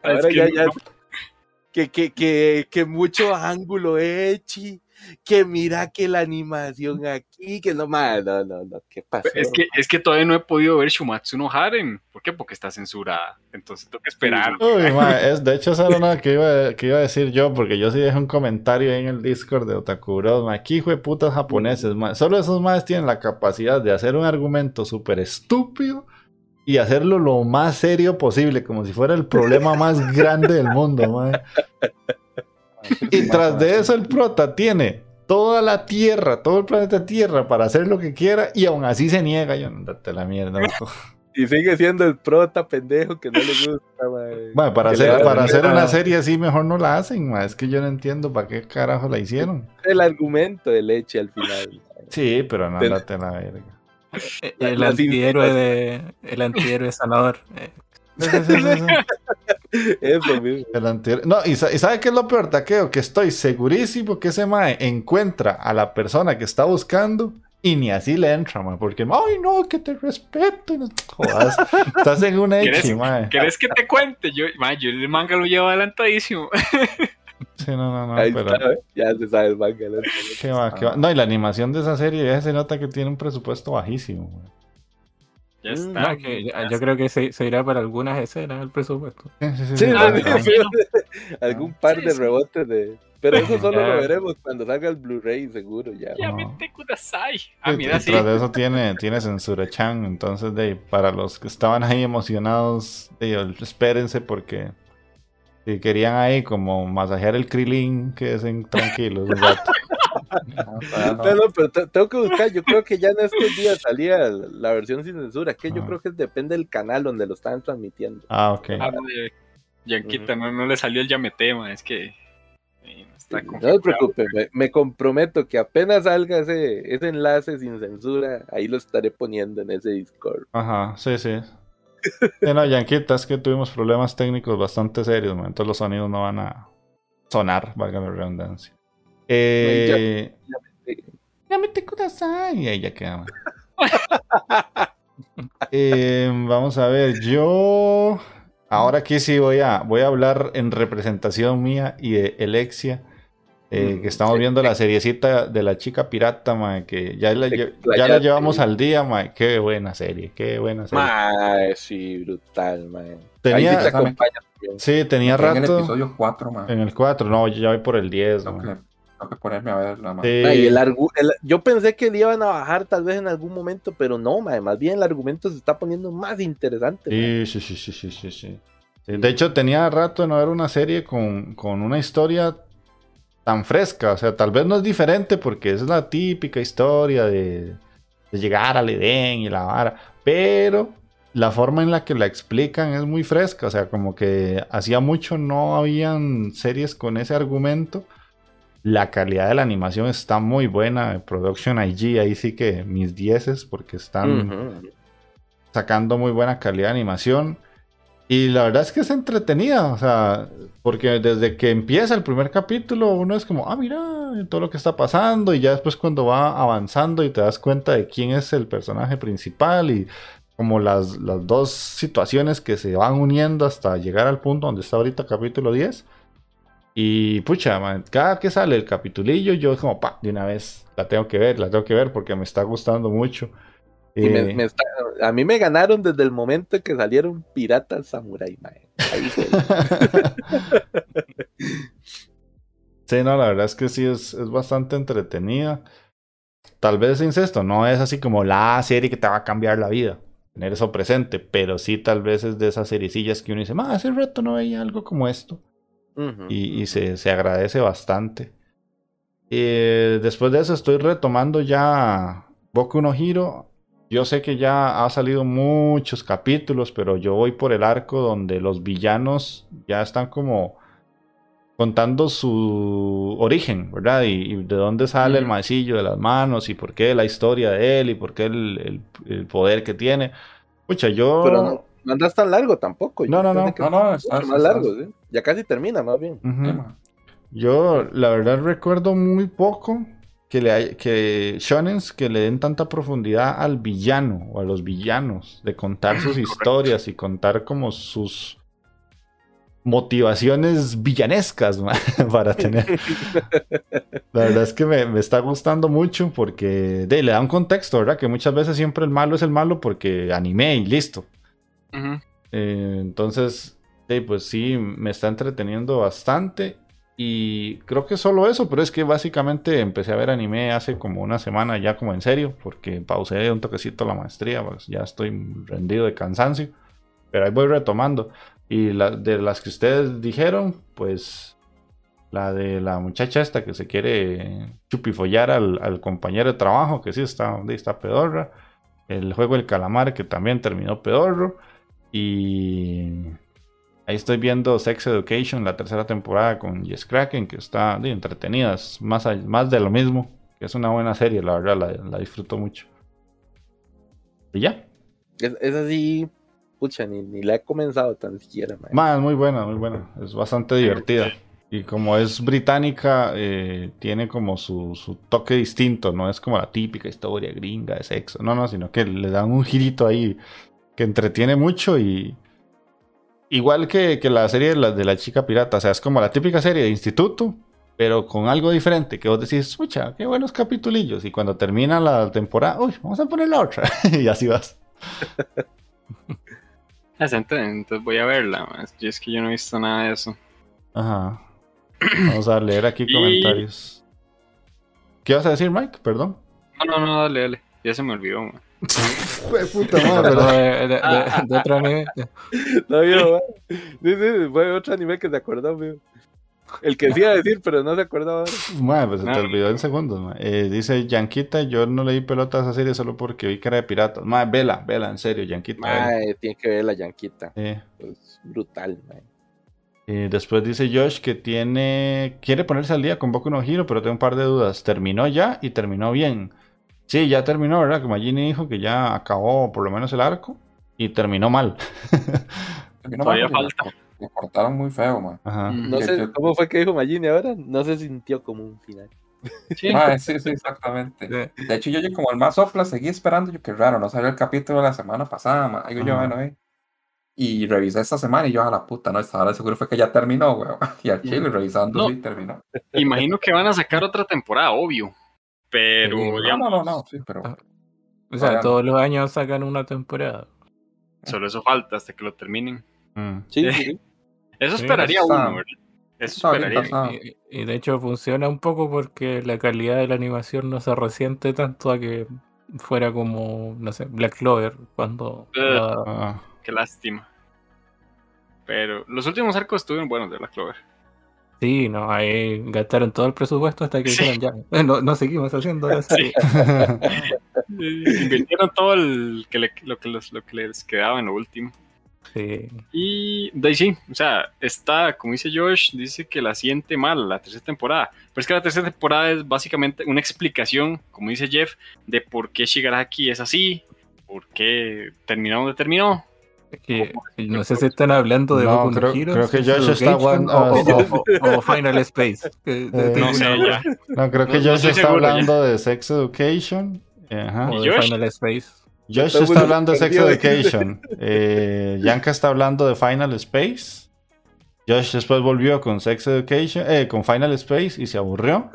Ahora ya, ya. Que, que, que, que mucho ángulo hechi que mira que la animación aquí, que no, más, no, no, no, ¿qué pasa? Es que, es que todavía no he podido ver Shumatsu no Haren. ¿Por qué? Porque está censurada. Entonces tengo que esperar. Uy, es, de hecho, eso era una que iba, que iba a decir yo, porque yo sí dejé un comentario ahí en el Discord de Otaku Bros. Aquí, hijo de putas japoneses, solo esos más tienen la capacidad de hacer un argumento súper estúpido y hacerlo lo más serio posible, como si fuera el problema más grande del mundo, man. Y tras de eso el prota tiene toda la Tierra, todo el planeta Tierra para hacer lo que quiera y aún así se niega. Yo no date la mierda. y sigue siendo el prota pendejo que no le gusta, Bueno, para hacer, para hacer una serie así mejor no la hacen, Es que yo no entiendo para qué carajo la hicieron. El argumento de leche al final. Sí, pero no date la verga. El, antihéroe de el antihéroe sanador. Eh. Eso mismo. No, y, ¿sabe qué es lo peor, Taqueo? Que estoy segurísimo que ese mae encuentra a la persona que está buscando y ni así le entra, mae, porque, ay, no, que te respeto. Jodas, estás en una mae. ¿Quieres que te cuente? Yo, mae, yo el manga lo llevo adelantadísimo. Sí, no, no, no. Ahí pero... está, ¿eh? Ya se sabe el manga. ¿Qué va, qué va? No, y la animación de esa serie ya se nota que tiene un presupuesto bajísimo. Mae. Ya mm, está. yo creo que se, irá para algunas escenas el presupuesto. Sí, algún par de rebotes de. Pero eso solo lo veremos cuando salga el Blu-ray, seguro ya. Ya me te kudasai. Ah, mira, sí. de eso tiene, tiene censura Chan. Entonces, de, para los que estaban ahí emocionados, de, espérense porque si querían ahí como masajear el Krillin, queden tranquilos un rato. No, no, pero tengo que buscar. Yo creo que ya en estos días salía la versión sin censura. Que yo creo que depende del canal donde lo estaban transmitiendo. Ah, ok. Ah, Yanquita, no, le salió el llametema. Es que. No se preocupe, me, comprometo que apenas salga ese, ese enlace sin censura, ahí lo estaré poniendo en ese Discord. Ajá, sí, sí. no, Yanquita, es que tuvimos problemas técnicos bastante serios, entonces los sonidos no van a sonar, valga la redundancia. Eh, ya, me te Y ahí ya quedamos. eh, vamos a ver, yo ahora aquí sí voy a, voy a hablar en representación mía y de Alexia. Eh, mm, que estamos viendo la seriecita de la chica pirata, ma, que ya la, ya la llevamos al día, ma. Qué buena serie, qué buena serie. Ma, sí, brutal, ma. Tenía, sí, tenía rato. En el episodio 4, ma. En el 4, no, ya voy por el 10, tengo que ponerme a ver la yo pensé que le iban a bajar tal vez en algún momento, pero no, más bien el argumento se está poniendo más interesante. Sí, sí, sí, sí, sí, sí, De hecho, tenía rato de no ver una serie con, una historia tan fresca. O sea, tal vez no es diferente porque es la típica historia de, de llegar al Edén y la vara. Pero la forma en la que la explican es muy fresca. O sea, como que hacía mucho no habían series con ese argumento. La calidad de la animación está muy buena. Production IG, ahí sí que mis dieces, porque están sacando muy buena calidad de animación. Y la verdad es que es entretenida, o sea, porque desde que empieza el primer capítulo uno es como, ah, mira, todo lo que está pasando, y ya después cuando va avanzando y te das cuenta de quién es el personaje principal y como las, las dos situaciones que se van uniendo hasta llegar al punto donde está ahorita capítulo 10, y pucha, cada que sale el capitulillo, yo como, pa, de una vez la tengo que ver, la tengo que ver porque me está gustando mucho. Eh, a mí me ganaron desde el momento que salieron Piratas Samurai, sí, no, la verdad es que sí, es, es bastante entretenida. Tal vez incesto, no es así como la serie que te va a cambiar la vida. tener eso presente, pero sí tal vez es de esas sericillas que uno dice, más hace rato no veía algo como esto. Y, se, se, agradece bastante. Eh, después de eso estoy retomando ya Boku no Hiro. Yo sé que ya ha salido muchos capítulos, pero yo voy por el arco donde los villanos ya están como contando su origen, ¿verdad? Y, de dónde sale el maecillo de las manos y por qué la historia de él y por qué el, poder que tiene. Pucha, yo... Pero no, no andas tan largo tampoco. No, no, no. No, no, más largo, Ya casi termina, más bien. Yo, la verdad, recuerdo muy poco que, le que shonens que le den tanta profundidad al villano o a los villanos, de contar sus historias y contar como sus motivaciones villanescas para tener. La verdad es que me, está gustando mucho porque de, le da un contexto, ¿verdad? Que muchas veces siempre el malo es el malo porque animé y listo. Eh, entonces, pues sí, me está entreteniendo bastante. Y creo que solo eso, pero es que básicamente empecé a ver anime hace como una semana ya como en serio, porque pausé un toquecito la maestría, pues ya estoy rendido de cansancio, pero ahí voy retomando. Y la, de las que ustedes dijeron, pues la de la muchacha esta que se quiere chupifollar al, compañero de trabajo, que sí está, está pedorra. El juego del calamar que también terminó pedorro. Y Ahí estoy viendo Sex Education, la tercera temporada con Jess Kraken, que está de, entretenida, más, más de lo mismo, que es una buena serie, la verdad, la, disfruto mucho. Y ya. Es, así, pucha, ni, la he comenzado tan siquiera. Más, muy buena, muy buena, es bastante divertida. Y como es británica, eh, tiene como su, su, toque distinto, no es como la típica historia gringa de sexo, no, no, sino que le dan un girito ahí que entretiene mucho y, Igual que, la serie de la, de la chica pirata, o sea, es como la típica serie de instituto, pero con algo diferente, que vos decís, escucha, qué buenos capitulillos, y cuando termina la temporada, uy, vamos a poner la otra, y así vas. Entonces voy a verla, yo es que yo no he visto nada de eso. Ajá. Vamos a leer aquí comentarios. ¿Qué vas a decir, Mike? Perdón. No, no, no, dale, dale. Ya se me olvidó, man. Puta madre. de, de, de, otro anime. No, yo, sí, sí, fue otro anime que se acordó, El que sí iba a decir, pero no se acordaba. Madre, pues se te olvidó en segundos. Eh, dice Yanquita, yo no leí pelota a esa serie solo porque vi que era de piratas. Madre, vela, vela, en serio, Yanquita. Madre, tiene que ver la Yanquita. Es brutal, madre. Eh, después dice Josh que tiene quiere ponerse al día con Boku no Hero, pero tengo un par de dudas. Terminó ya y terminó bien. Sí, ya terminó, ¿verdad? Que Magini dijo que ya acabó por lo menos el arco y terminó mal. terminó Todavía mal falta. Le cortaron muy feo, man. Ajá. No sé cómo fue que dijo Magini ahora. No se sintió como un final. Sí, ah, sí, sí, exactamente. De hecho, yo, como el más sopla seguí esperando. Yo, qué raro, no salió el capítulo la semana pasada, man. Digo yo, bueno, eh. Y revisé esta semana y yo a la puta, ¿no? Estaba seguro fue que ya terminó, weón. Y al chile revisando, sí, terminó. Imagino que van a sacar otra temporada, obvio. Pero, no, no, no, sí, pero. Ah, o sea, todos los años sacan una temporada. Solo eso falta hasta que lo terminen. Mm. Sí, sí. Eso esperaría uno, ¿verdad? Eso esperaría. Y, de hecho funciona un poco porque la calidad de la animación no se resiente tanto a que fuera como, no sé, Black Clover cuando... Ah. Qué lástima. Pero los últimos arcos estuvieron buenos de Black Clover. Sí, no, ahí gastaron todo el presupuesto hasta que dijeron ya, no, no, seguimos haciendo eso. Invirtieron todo el, que lo, que lo que les quedaba en lo último. Sí. Y de ahí sí, o sea, está, como dice Josh, dice que la siente mal la tercera temporada. Pero es que la tercera temporada es básicamente una explicación, como dice Jeff, de por qué Shigaraki es así, por qué terminó donde terminó, que, no sé si están hablando de no, Boku creo, Hero, creo que Josh está hablando o, Final Space. Eh, no sé, ya. No, creo que Josh está hablando de Sex Education. Ajá. O de Final Space. Josh está hablando de Sex Education. Eh, Yanka está hablando de Final Space. Josh después volvió con Sex Education, eh, con Final Space y se aburrió.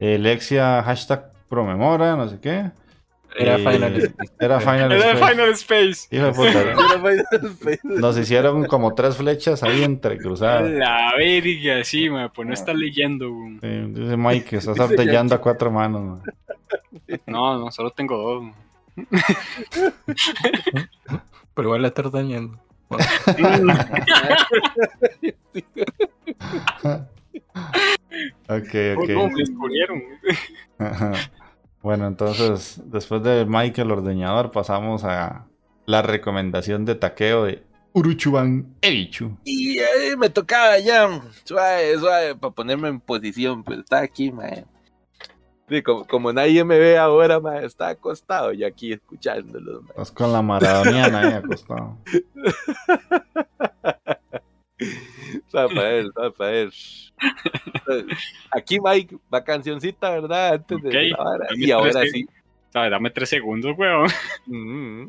Eh, Lexia hashtag promemora, no sé qué. Era Final Space. Era Final Space. Era Final Space. Hijo de puta. Nos hicieron como tres flechas ahí entrecruzadas. La verga, sí, man, pues no está leyendo. dice Mike que estás artellando a cuatro manos. No, no, solo tengo dos. Pero igual la está dañando. ok, ok. Bueno, entonces, después de Michael Ordeñador, pasamos a la recomendación de taqueo de Uruchuban Ebichu. Y me tocaba ya, suave, suave, para ponerme en posición, pues está aquí, man. Sí, como, nadie me ve ahora, man, está acostado y aquí escuchándolo. Estás con la maradoniana ahí acostado. Rafael, Rafael. Aquí, Mike, va cancioncita, ¿verdad? Antes de la Y ahora sí. Dame tres segundos, weón. Y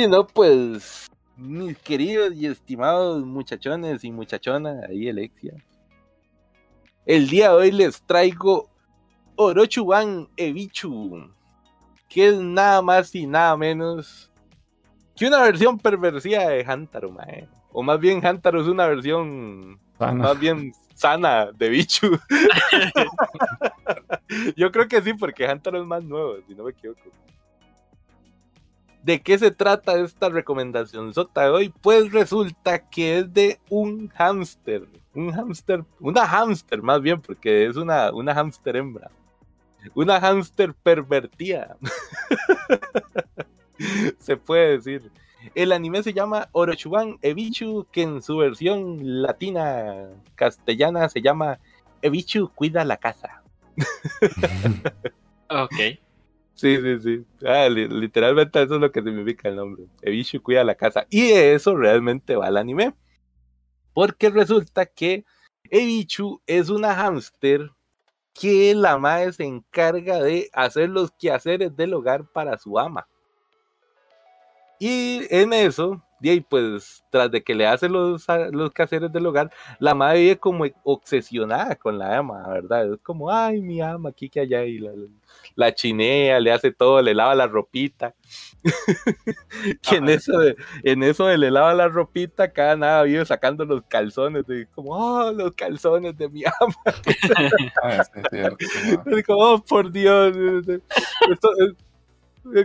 y no, pues, mis queridos y estimados muchachones y muchachonas, ahí Alexia. El día de hoy les traigo Orochuban Ebichu, que es nada más y nada menos que una versión perversiva de Hantaro, O más bien Hantaro es una versión más bien sana de Bichu. Yo creo que sí, porque Hunter es más nuevo, si no me equivoco. ¿De qué se trata esta recomendación sota hoy? Pues resulta que es de un hámster. Un hámster, una hámster más bien, porque es una, una hámster hembra. Una hámster pervertida. se puede decir. El anime se llama Orochuban Ebichu, que en su versión latina castellana se llama Ebichu cuida la casa. ok. Sí, sí, sí. Ah, literalmente eso es lo que significa el nombre. Ebichu cuida la casa. Y de eso realmente va el anime. Porque resulta que Ebichu es una hámster que la madre se encarga de hacer los quehaceres del hogar para su ama. Y en eso, y pues tras de que le hace los, los quehaceres del hogar, la madre vive como obsesionada con la ama, ¿verdad? Es como, ay, mi ama, aquí que allá, y la, chinea, le hace todo, le lava la ropita. que en eso, de, en eso de le lava la ropita, cada nada vive sacando los calzones, y como, oh, los calzones de mi ama. Ah, es como, oh, por Dios. Esto,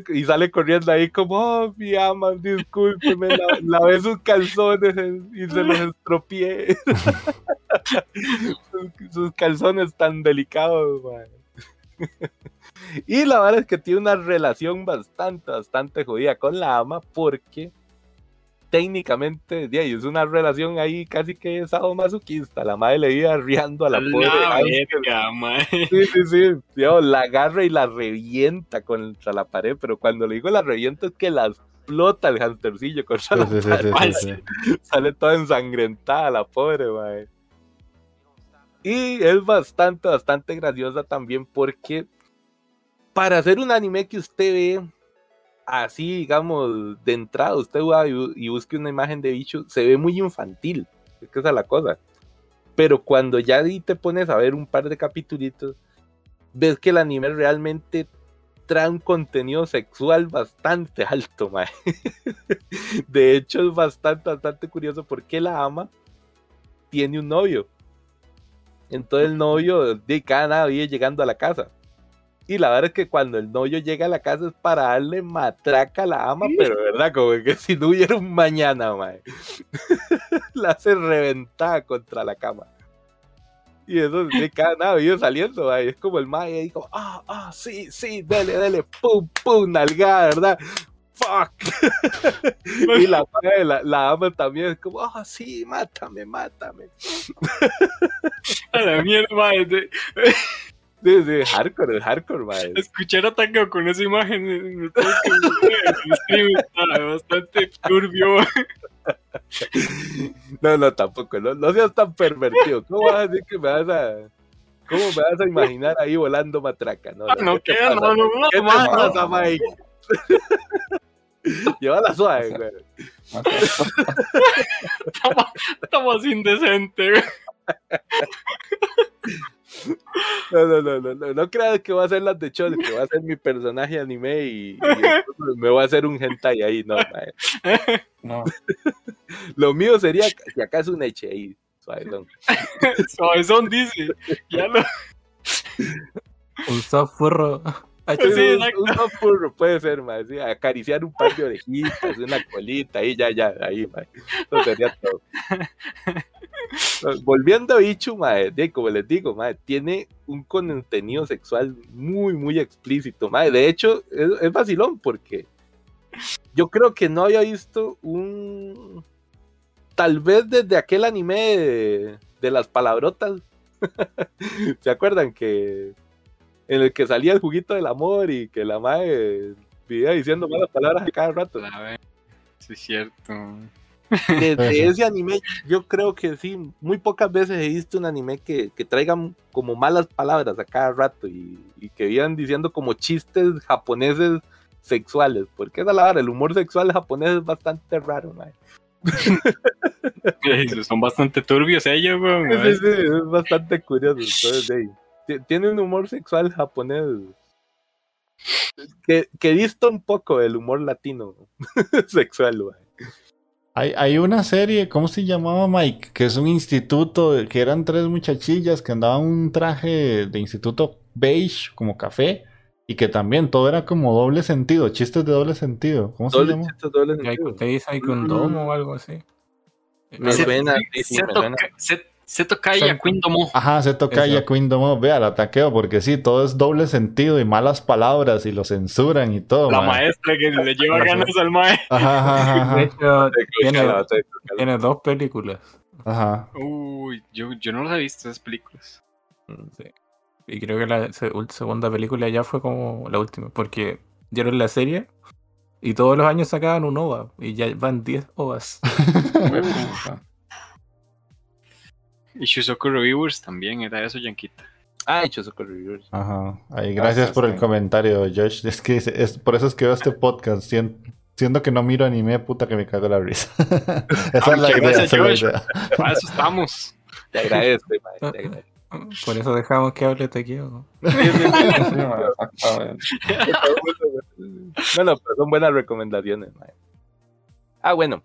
y sale corriendo ahí como, oh, mi ama, discúlpeme, la, lavé sus calzones y se los estropié. sus, calzones tan delicados, y la verdad es que tiene una relación bastante, bastante jodida con la ama porque técnicamente es una relación ahí casi que masoquista. La madre le iba riando a la pobre. Sí, sí, sí. la agarra y la revienta contra la pared, pero cuando le digo la revienta es que la explota el hamstercillo contra la pared. Sale toda ensangrentada la pobre, madre. Y es bastante, bastante graciosa también porque para hacer un anime que usted ve así, digamos, de entrada, usted va y, busque una imagen de bicho, se ve muy infantil. Es que esa es la cosa. Pero cuando ya te pones a ver un par de capítulos, ves que el anime realmente trae un contenido sexual bastante alto, mae. De hecho, es bastante, bastante curioso porque la ama tiene un novio. Entonces el novio de cada vive llegando a la casa. Y la verdad es que cuando el novio llega a la casa es para darle matraca a la ama, pero verdad, como que si no hubiera un mañana, mae. la hace reventada contra la cama. Y eso de cada nada vive saliendo, mae. Es como el mae ahí como, ah, ah, sí, sí, dale, dale, pum, pum, nalgada, ¿verdad? Fuck. y la, la, la ama también es como, ah, sí, mátame, mátame. a la mierda, mae. Desde hardcore, hardcore, mae. Escuchar a con esa imagen en el stream está bastante turbio. No, no, tampoco, no, no seas tan pervertido. ¿Cómo vas a decir que me vas a. ¿Cómo me vas a imaginar ahí volando matraca? No, no, no queda, no, no, no, ¿Qué te pasa, Mike? Llévala suave, güey. estamos, estamos indecentes, güey. No, no, no, no, no, no creas que va a ser las de Chole, que va a ser mi personaje anime y, y me va a hacer un hentai ahí, no, mae. No. Lo mío sería si acaso un eche ahí, suavezón. Suavezón dice, ya lo... Un software. Sí, un, software puede ser, mae, sí, acariciar un par de orejitas, una colita, ahí ya, ya, ahí, mae. Eso sería todo. Volviendo a Ichu, mae, como les digo, mae, tiene un contenido sexual muy, muy explícito. Mae. De hecho, es, vacilón porque yo creo que no había visto un. Tal vez desde aquel anime de, las palabrotas. ¿Se acuerdan que en el que salía el juguito del amor y que la madre vivía diciendo malas palabras a cada rato? Sí es cierto. Desde ese anime, yo creo que sí, muy pocas veces he visto un anime que, que traigan como malas palabras a cada rato y, y que vivan diciendo como chistes japoneses sexuales, porque esa la verdad, el humor sexual japonés es bastante raro, mae. Son bastante turbios ellos, weón. Sí, sí, es bastante curioso. Entonces, hey, tiene un humor sexual japonés que, que dista un poco del humor latino sexual, mae. Hay, hay, una serie, ¿cómo se llamaba Mike? Que es un instituto, que eran tres muchachillas que andaban un traje de instituto beige, como café, y que también todo era como doble sentido, chistes de doble sentido. ¿Cómo doble se llama? Chistes, doble sentido. ¿Te dice con domo o algo así? Me suena, me suena. Se toca ya Queen Domo. Ajá, se toca ya Queen Domo. Vea, la taqueo, porque sí, todo es doble sentido y malas palabras y lo censuran y todo. La mae. maestra que le lleva ganas al mae. Ajá, ajá, ajá, De hecho, tiene, dos películas. Ajá. Uy, yo, yo no las he visto esas películas. Sí. Y creo que la segunda película ya fue como la última, porque dieron la serie y todos los años sacaban un OVA y ya van 10 OVAs. Y Shusoku Reviewers también era eso, Yanquita. Ah, hecho Socorro Reviewers. Ajá. Ahí, gracias por el comentario, Josh. Es que es, es- por eso es que veo este podcast. sien- siendo que no miro anime, puta que me cago la risa. esa es la idea, gracias, esa es la Josh. idea. Para eso estamos. Te agradezco, te agradezco. Por eso dejamos que hable Taqueo. Sí, sí, sí. Bueno, pero son buenas recomendaciones. mae. Ah, bueno.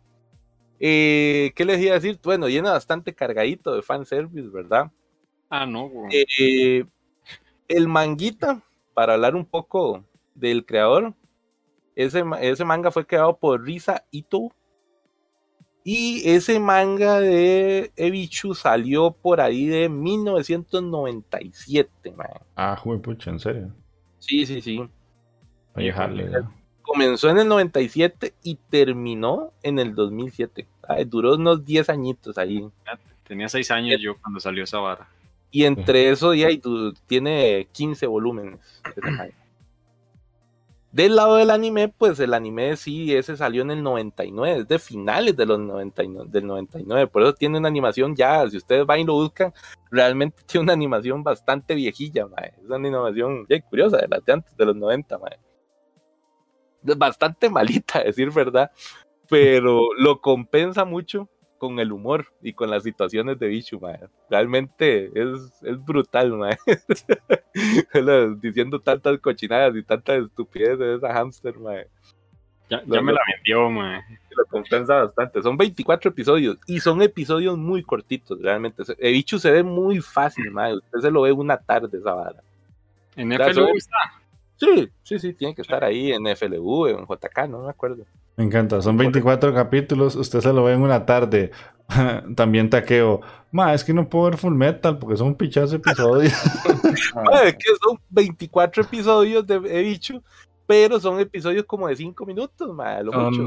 Eh, ¿Qué les iba a decir? Bueno, viene bastante cargadito de fanservice, ¿verdad? Ah, no, güey. Eh, el manguita, para hablar un poco del creador, ese, ese manga fue creado por Risa Ito. Y ese manga de Ebichu salió por ahí de 1997, man. Ah, juey, pucha, en serio. Sí, sí, sí. Oye, jale. ya. Comenzó en el 97 y terminó en el 2007. Ay, duró unos 10 añitos ahí. Tenía seis años yo cuando salió esa vara. Y entre eso ya y tiene 15 volúmenes. Del lado del anime, pues el anime sí, ese salió en el 99, es de finales de los 99, del 99, por eso tiene una animación ya, si ustedes van y lo buscan, realmente tiene una animación bastante viejilla, mae. es una animación ya curiosa, de las de antes, de los 90, mae. Bastante malita, a decir verdad, pero lo compensa mucho con el humor y con las situaciones de Bichu, mae. Realmente es, es brutal, mae. Diciendo tantas cochinadas y tantas estupideces de esa hamster, mae. Ya, ya me la vendió, mae. Lo compensa bastante. Son 24 episodios y son episodios muy cortitos, realmente. El Bichu se ve muy fácil, mae. Usted se lo ve una tarde esa vara. ¿En FLU está? Sí, sí, sí, tiene que estar ahí en FLU, en JK, no me acuerdo. Me encanta, son 24 capítulos, usted se lo ve en una tarde. También taqueo. Ma, es que no puedo ver Full Metal porque son pichazos episodios. es que son 24 episodios de he dicho, pero son episodios como de 5 minutos, ma, lo mucho.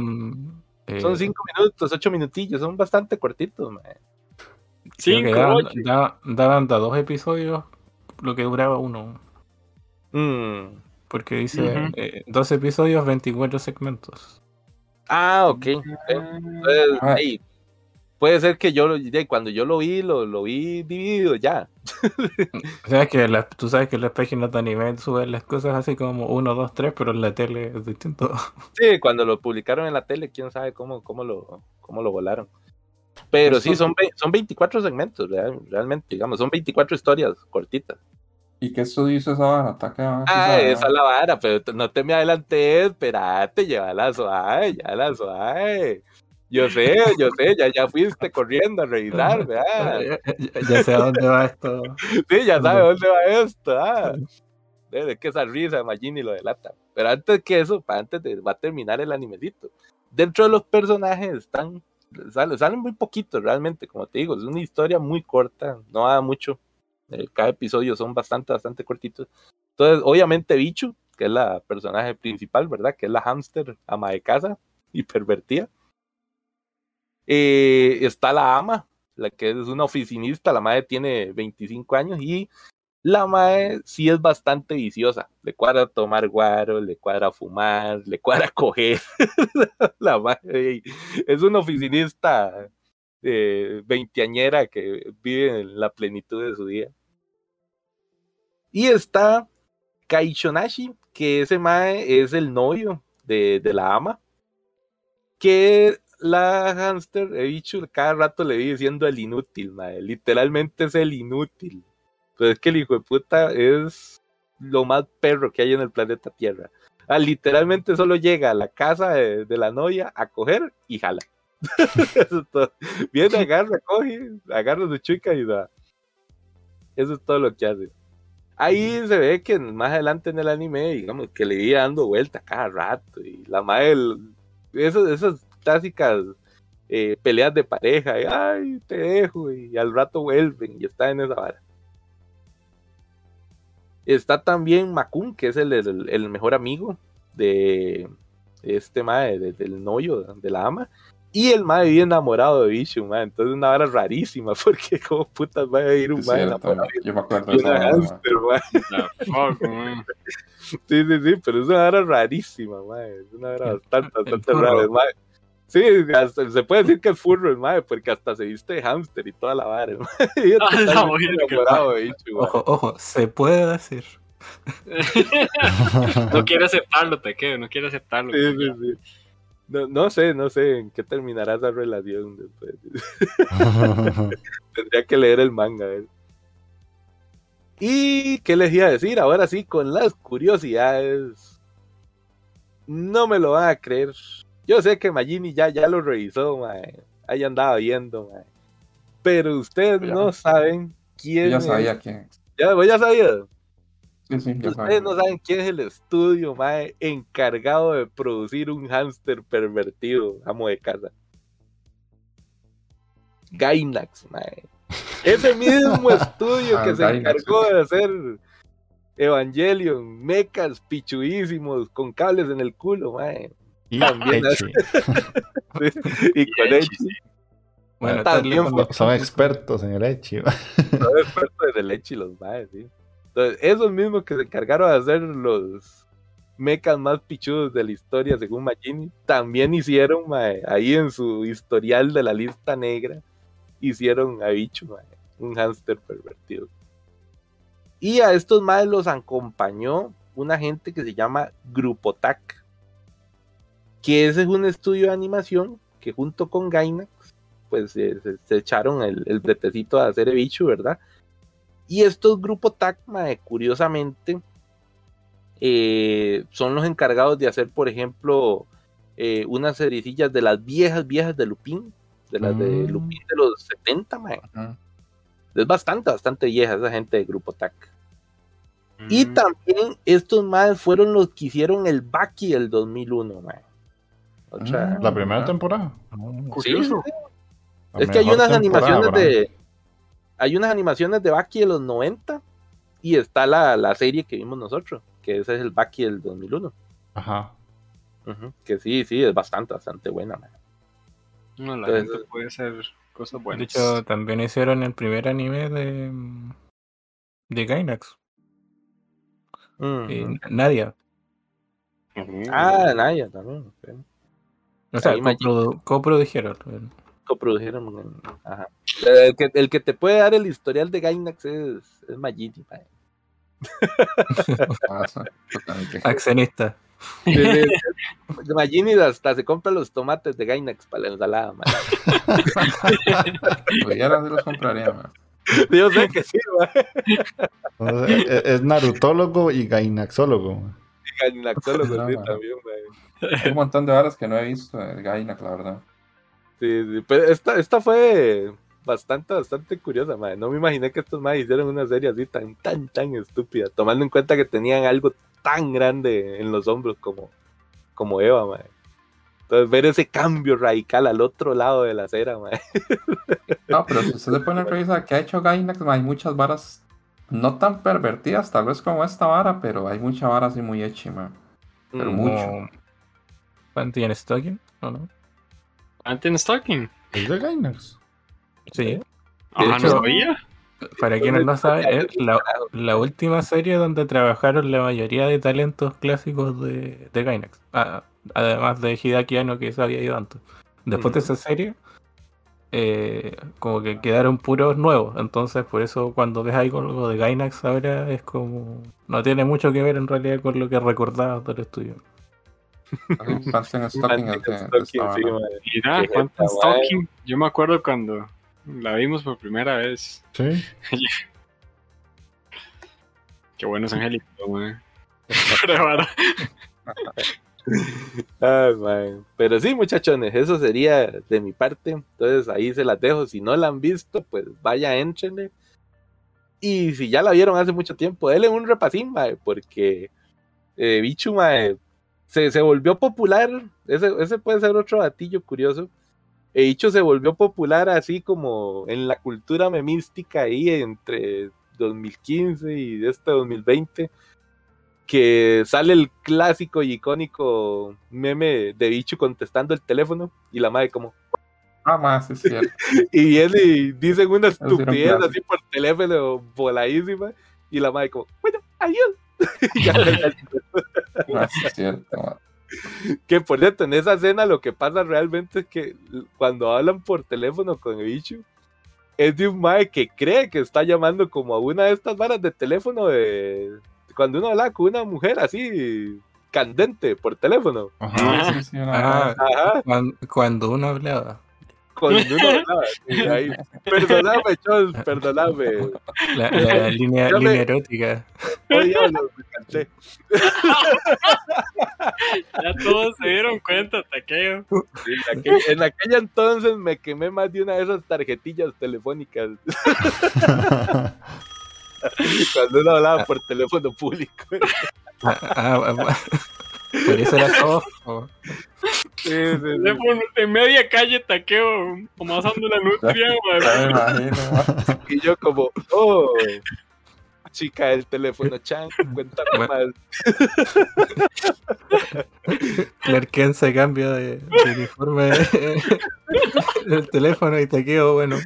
Eh, son 5 minutos, 8 minutillos, son bastante cortitos, ma. 5, daban dos episodios lo que duraba uno. Mm. Porque dice eh, dos episodios, 24 segmentos. Ah, ok. Ah. puede ser que yo, cuando yo lo vi, lo, lo vi dividido ya. o que tú sabes que las páginas de anime suben las cosas así como 1, 2, 3, pero en la tele es distinto. Sí, cuando lo publicaron en la tele, quién sabe cómo, cómo, lo, cómo lo volaron. Pero sí, son, son 24 segmentos, realmente, digamos, son 24 historias cortitas. ¿Y qué estudio hizo esa vara? Ah, esa es la vara, pero no te me adelantes, espérate, la suave, ya la suave. Yo sé, yo sé, ya, ya fuiste corriendo a revisar, ¿verdad? Ya, sé a dónde va esto. Sí, ya sabe dónde va esto, ah. De que esa risa, Magini lo delata. Pero antes que eso, antes de, va a terminar el animecito. Dentro de los personajes están, salen, salen muy poquitos realmente, como te digo, es una historia muy corta, no da mucho cada episodio son bastante, bastante cortitos. Entonces, obviamente, Bichu, que es la personaje principal, ¿verdad? Que es la hámster ama de casa y pervertida. Eh, está la ama, la que es una oficinista, la madre tiene 25 años y la madre sí es bastante viciosa. Le cuadra tomar guaro, le cuadra fumar, le cuadra coger. la madre es una oficinista eh, veinteañera que vive en la plenitud de su día. Y está Kaishonashi, que ese mae es el novio de, la ama. Que la hamster, he dicho, cada rato le vi diciendo el inútil, mae. Literalmente es el inútil. Pero es que el hijo de puta es lo más perro que hay en el planeta Tierra. Ah, literalmente solo llega a la casa de, la novia a coger y jala. Eso es todo. Viene, agarra, coge, agarra su chica y da. Eso es todo lo que hace. Ahí se ve que más adelante en el anime, digamos, que le iba dando vuelta cada rato. Y la madre, esas, esas clásicas eh, peleas de pareja, y, ay, te dejo, y al rato vuelven, y está en esa vara. Está también Makun, que es el, el, mejor amigo de este madre, del novio de la ama. Y el mae vive enamorado de Bicho, mae. Entonces una hora rarísima, porque como putas va a ir un mae enamorado. Yo me acuerdo de esa Sí, sí, sí, pero es una hora rarísima, mae. Es una hora bastante, bastante rara. Mae. Sí, se puede decir que es furro el mae, porque hasta se viste de hámster y toda la vara. Ah, enamorado de Ojo, ojo, se puede decir. no quiere aceptarlo, te quedo, no quiere aceptarlo. Sí, sí, sí. No, sé, no sé en qué terminará esa relación después. Tendría que leer el manga. ¿Y qué les iba a decir? Ahora sí, con las curiosidades. No me lo van a creer. Yo sé que Magini ya, ya lo revisó, mae. Ahí andaba viendo, mae. Pero ustedes no saben quién. Ya sabía quién. Ya, ya Ustedes no saben quién es el estudio mae, encargado de producir un hámster pervertido, amo de casa. Gainax, mae. Ese mismo estudio que ah, se encargó de hacer Evangelion, mecas pichuísimos con cables en el culo, mae. Y También y con Echi. Bueno, también son, expertos en el Echi. Son expertos en el Echi los maes, sí. Entonces, esos mismos que se encargaron de hacer los mechas más pichudos de la historia, según Magini, también hicieron, ahí en su historial de la lista negra, hicieron a Bicho, un hámster pervertido. Y a estos más los acompañó una gente que se llama Grupo TAC, que ese es un estudio de animación que junto con Gainax pues se, echaron el, el a hacer Ebichu, ¿verdad? Y estos grupos TACMA, curiosamente, eh, son los encargados de hacer, por ejemplo, eh, unas seriecillas de las viejas, viejas de Lupin, de las de mm. Lupin de los 70, Es bastante, bastante vieja esa gente de Grupo TAC. Y mm. también estos más fueron los que hicieron el Baki del 2001, man. Mm, la primera temporada. Es que hay unas animaciones de. Hay unas animaciones de Baki de los 90 y está la, la serie que vimos nosotros que ese es el Baki del 2001. Ajá. Que sí, sí, es bastante, bastante buena. No, la gente puede hacer cosas buenas. De hecho, también hicieron el primer anime de, de Gainax. Nadia. Ah, Nadia también. O sea, coprodujeron. Coprodujeron. Ajá. El que, el que te puede dar el historial de Gainax es, es Magini. Accionista. Imagínate, hasta se compra los tomates de Gainax para la ensalada, man. pues ya los compraría, Yo sé que sí, Es Narutólogo y Gainaxólogo. Gainaxólogo, sí, también, Hay un montón de horas que no he visto el Gainax, la verdad. Sí, sí, pero esta, esta fue bastante, bastante curiosa, madre. No me imaginé que estos madres hicieran una serie así tan, tan, tan estúpida, tomando en cuenta que tenían algo tan grande en los hombros como, como Eva, madre. Entonces, ver ese cambio radical al otro lado de la acera, madre. No, pero si usted se pone a revisar que ha hecho Gainax, hay muchas varas no tan pervertidas, tal vez como esta vara, pero hay mucha vara así muy hecha, madre. Pero mm. mucho. ¿Anti-Stalking o no? ¿Anti-Stalking? Es de Gainax. Sí. Ajá, no sabía. Para quienes no saben, es la, última serie donde trabajaron la mayoría de talentos clásicos de, de Gainax. además de Hideaki Anno que se había ido antes. Después de esa serie, eh, como que quedaron puros nuevos. Entonces, por eso cuando ves algo de Gainax ahora es como. No tiene mucho que ver en realidad con lo que recordabas del estudio. Yo me acuerdo cuando la vimos por primera vez. Sí. Qué bueno es Angélico, Pero sí, muchachones, eso sería de mi parte. Entonces ahí se las dejo. Si no la han visto, pues vaya, énchenle. Y si ya la vieron hace mucho tiempo, denle un repasín, porque eh, Bichu, se, se, volvió popular. Ese, ese puede ser otro batillo curioso dicho se volvió popular así como en la cultura memística ahí entre 2015 y este 2020, que sale el clásico y icónico meme de bicho contestando el teléfono y la madre como... Ah, más, es cierto. y viene y dicen una estupidez así por teléfono voladísima y la madre como, bueno, adiós. ya, ah, es cierto, que por cierto, en esa escena lo que pasa realmente es que cuando hablan por teléfono con el bicho, es de un mae que cree que está llamando como a una de estas varas de teléfono de cuando uno habla con una mujer así candente por teléfono. Ajá, ah, Cuando, uno hablaba. Cuando uno hablaba. Ahí, perdóname, Chos, perdóname. La, la línea, línea erótica. Oye, me canté. ya todos se dieron cuenta, taqueo. en, aquella entonces me quemé más de una de esas tarjetillas telefónicas. Cuando uno hablaba por teléfono público. Ah, ah, ah, por eso era todo. Sí, En media calle taqueo, como asando la nutria, Y yo como, oh, chica del teléfono, Chan, cuéntame más. Clark se cambia de, uniforme el teléfono y te quedo, bueno.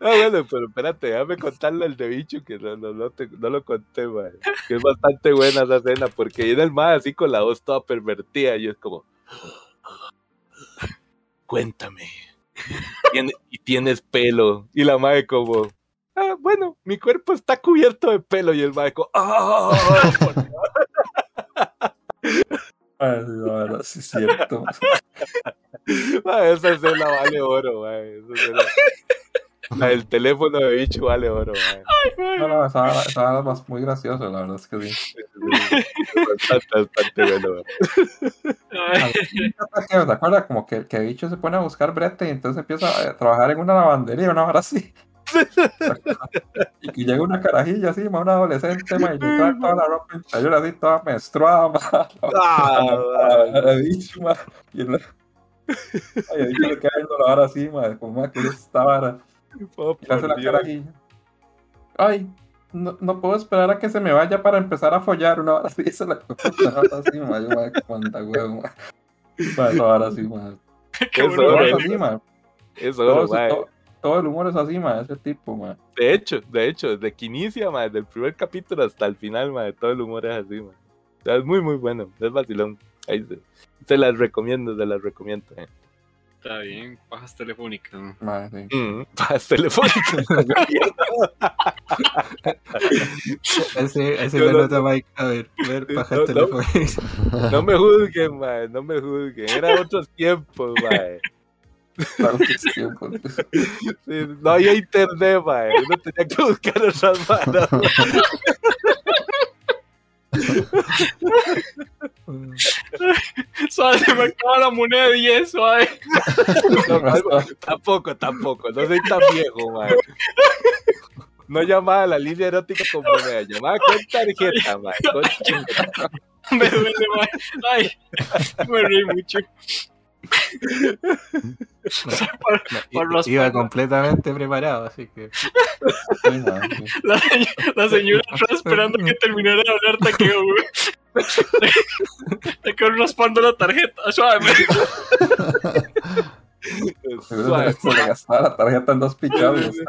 Ah, bueno, pero espérate, déjame contarle el de bicho que no, lo conté, man. Que es bastante buena esa escena, porque viene el más así con la voz toda pervertida y es como. Cuéntame y tienes pelo. Y la madre como, ah, bueno, mi cuerpo está cubierto de pelo. Y el madre como, ah, Ay, sí es cierto. esa escena vale oro. El teléfono de bicho vale oro, mae. No, no, esa, esa es muy graciosa, la verdad es que sí. bastante, bastante bueno, ¿Te acuerdas? Como que, que bicho se pone a buscar brete y entonces empieza a trabajar en una lavandería, una hora así. Y que llega una carajilla así, una adolescente, ma, y le trae toda la ropa interior así, toda menstruada, ma. Ah, la, bicho, ma. Y el, ay, el bicho le queda viendo la vara así, ma, como ma, que es esta vara. Oh, y hace la carajilla. Ay, no, no, puedo esperar a que se me vaya para empezar a follar una hora así, se la cosa así, ma, yo, ma, cuánta huevo, ma. Ma, esa vara así, ma. Qué bueno, así, ma. Eso, todo, todo el humor es así, ma, ese tipo, ma. De hecho, de hecho, desde que inicia, ma, desde el primer capítulo hasta el final, ma, todo el humor es así, ma. O sea, es muy, muy bueno, es vacilón. Ahí se, se las recomiendo, se las recomiendo. Eh. Está bien, pajas telefónicas. Ma, sí. mm, pajas telefónicas. ese ese me nota Mike. A ver, ver pajas no, telefónicas. No, no, me juzguen, ma, no me juzguen. Era otros tiempos, ma no había internet, mae. Uno tenía que buscar otras manos. suave, se me acaba la moneda de 10, suave. tampoco, tampoco. No soy tan viejo, mae. No llamaba a la línea erótica como me llamaba con tarjeta, mae. Con tarjeta. Me duele, mae. Ay, me reí mucho. Iba completamente preparado, así que. la, señora estaba esperando que terminara de hablar taqueo, güey. Te quedó raspando la tarjeta, suave. suave. Se le gastaba la tarjeta en dos pichados, este.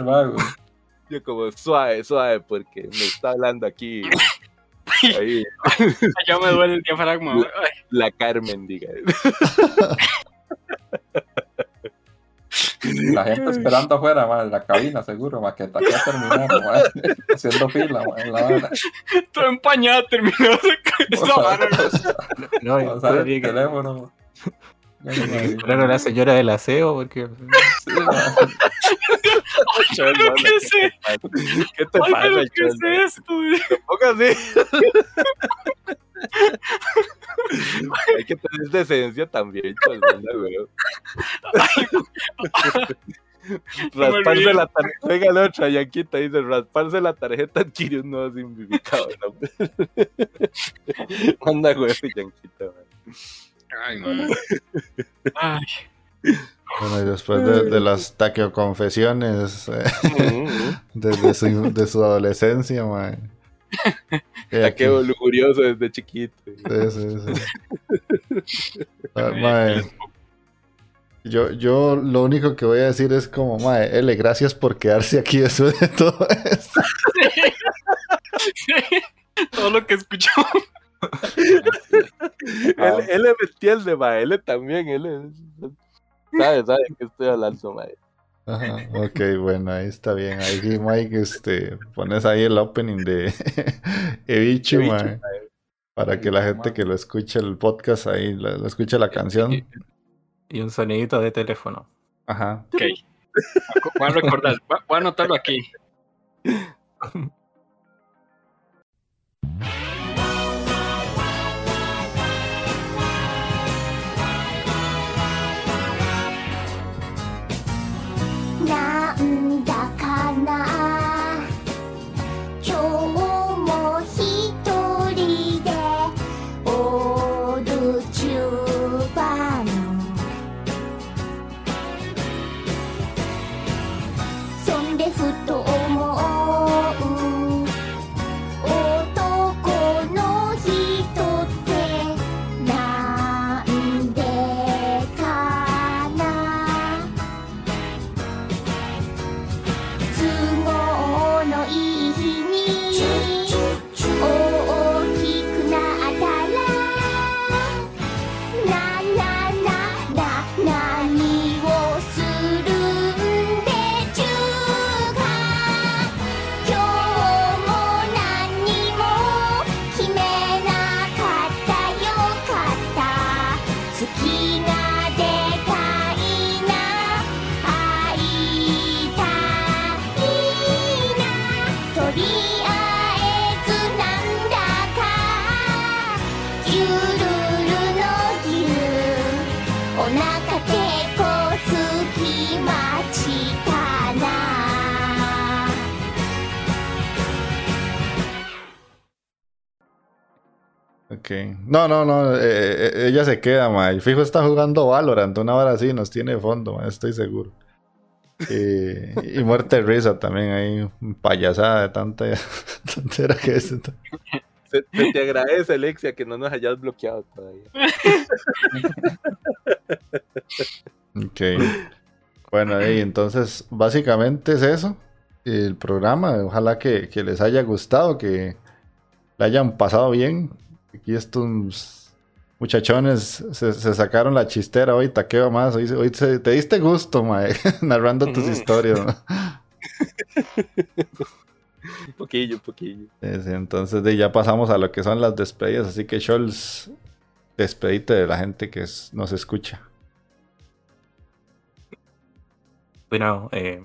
Yo como suave, suave, porque me está hablando aquí. Ahí. Ya me duele el diafragma. La, la Carmen, diga. La gente esperando afuera, man, en la cabina, seguro, más que está aquí a terminar, man, haciendo fila, man, en la vara. Todo empañado, terminó esa vara. No, no, no el teléfono. Claro, la señora del aseo, porque. Sí, ¿Qué es? ¿Qué te pasa, ¿Qué es esto? Tampoco así. Hay que tener decencia también, güey. rasparse la tarjeta, venga la otra, Yanquita dice, rasparse la tarjeta adquiere un nuevo significado. ¿no? Anda, güey, Yanquita. Ay, man. Ay. Bueno, y después de, de las taqueoconfesiones eh, desde su, de su adolescencia, man. Taqueo lujurioso desde chiquito. Sí, sí, sí. Ah, yo, yo lo único que voy a decir es como, mae, L, gracias por quedarse aquí después de todo esto. Todo lo que escuchó. él, él me entiende, mae. Él también, él sabe, sabe que estoy hablando, mae. Ajá, ok, bueno, ahí está bien. Ahí, Mike, este, pones ahí el opening de Evichu, Evichu para que la gente que lo escuche el podcast ahí, lo, escuche la canción. Y un sonidito de teléfono. Ajá. Ok. Voy a recordar, voy a anotarlo aquí. No, no, no. Eh, eh, ella se queda, ma. El fijo está jugando Valorant. Una hora así nos tiene fondo, estoy seguro. y muerte de risa también ahí. Payasada de tanta tontera que es. Se, te agradece, Alexia, que no nos hayas bloqueado todavía. ok. Bueno, y entonces básicamente es eso. El programa. Ojalá que, que les haya gustado, que le hayan pasado bien. Aquí estos muchachones se, sacaron la chistera hoy, taqueo más. Hoy, hoy te diste gusto, mae, narrando tus historias. un poquillo, un poquillo. entonces de, ya pasamos a lo que son las despedidas. Así que, Scholz, despedite de la gente que nos escucha. Bueno, eh,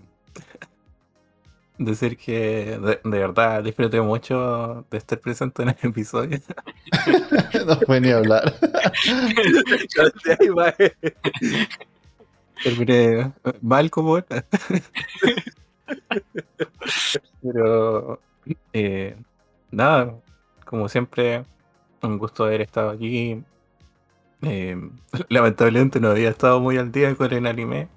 decir que de, verdad disfruté mucho de estar presente en el episodio. no fue ni hablar. Terminé mal como era. Pero eh, nada, como siempre, un gusto haber estado aquí. Eh, lamentablemente no había estado muy al día con el anime.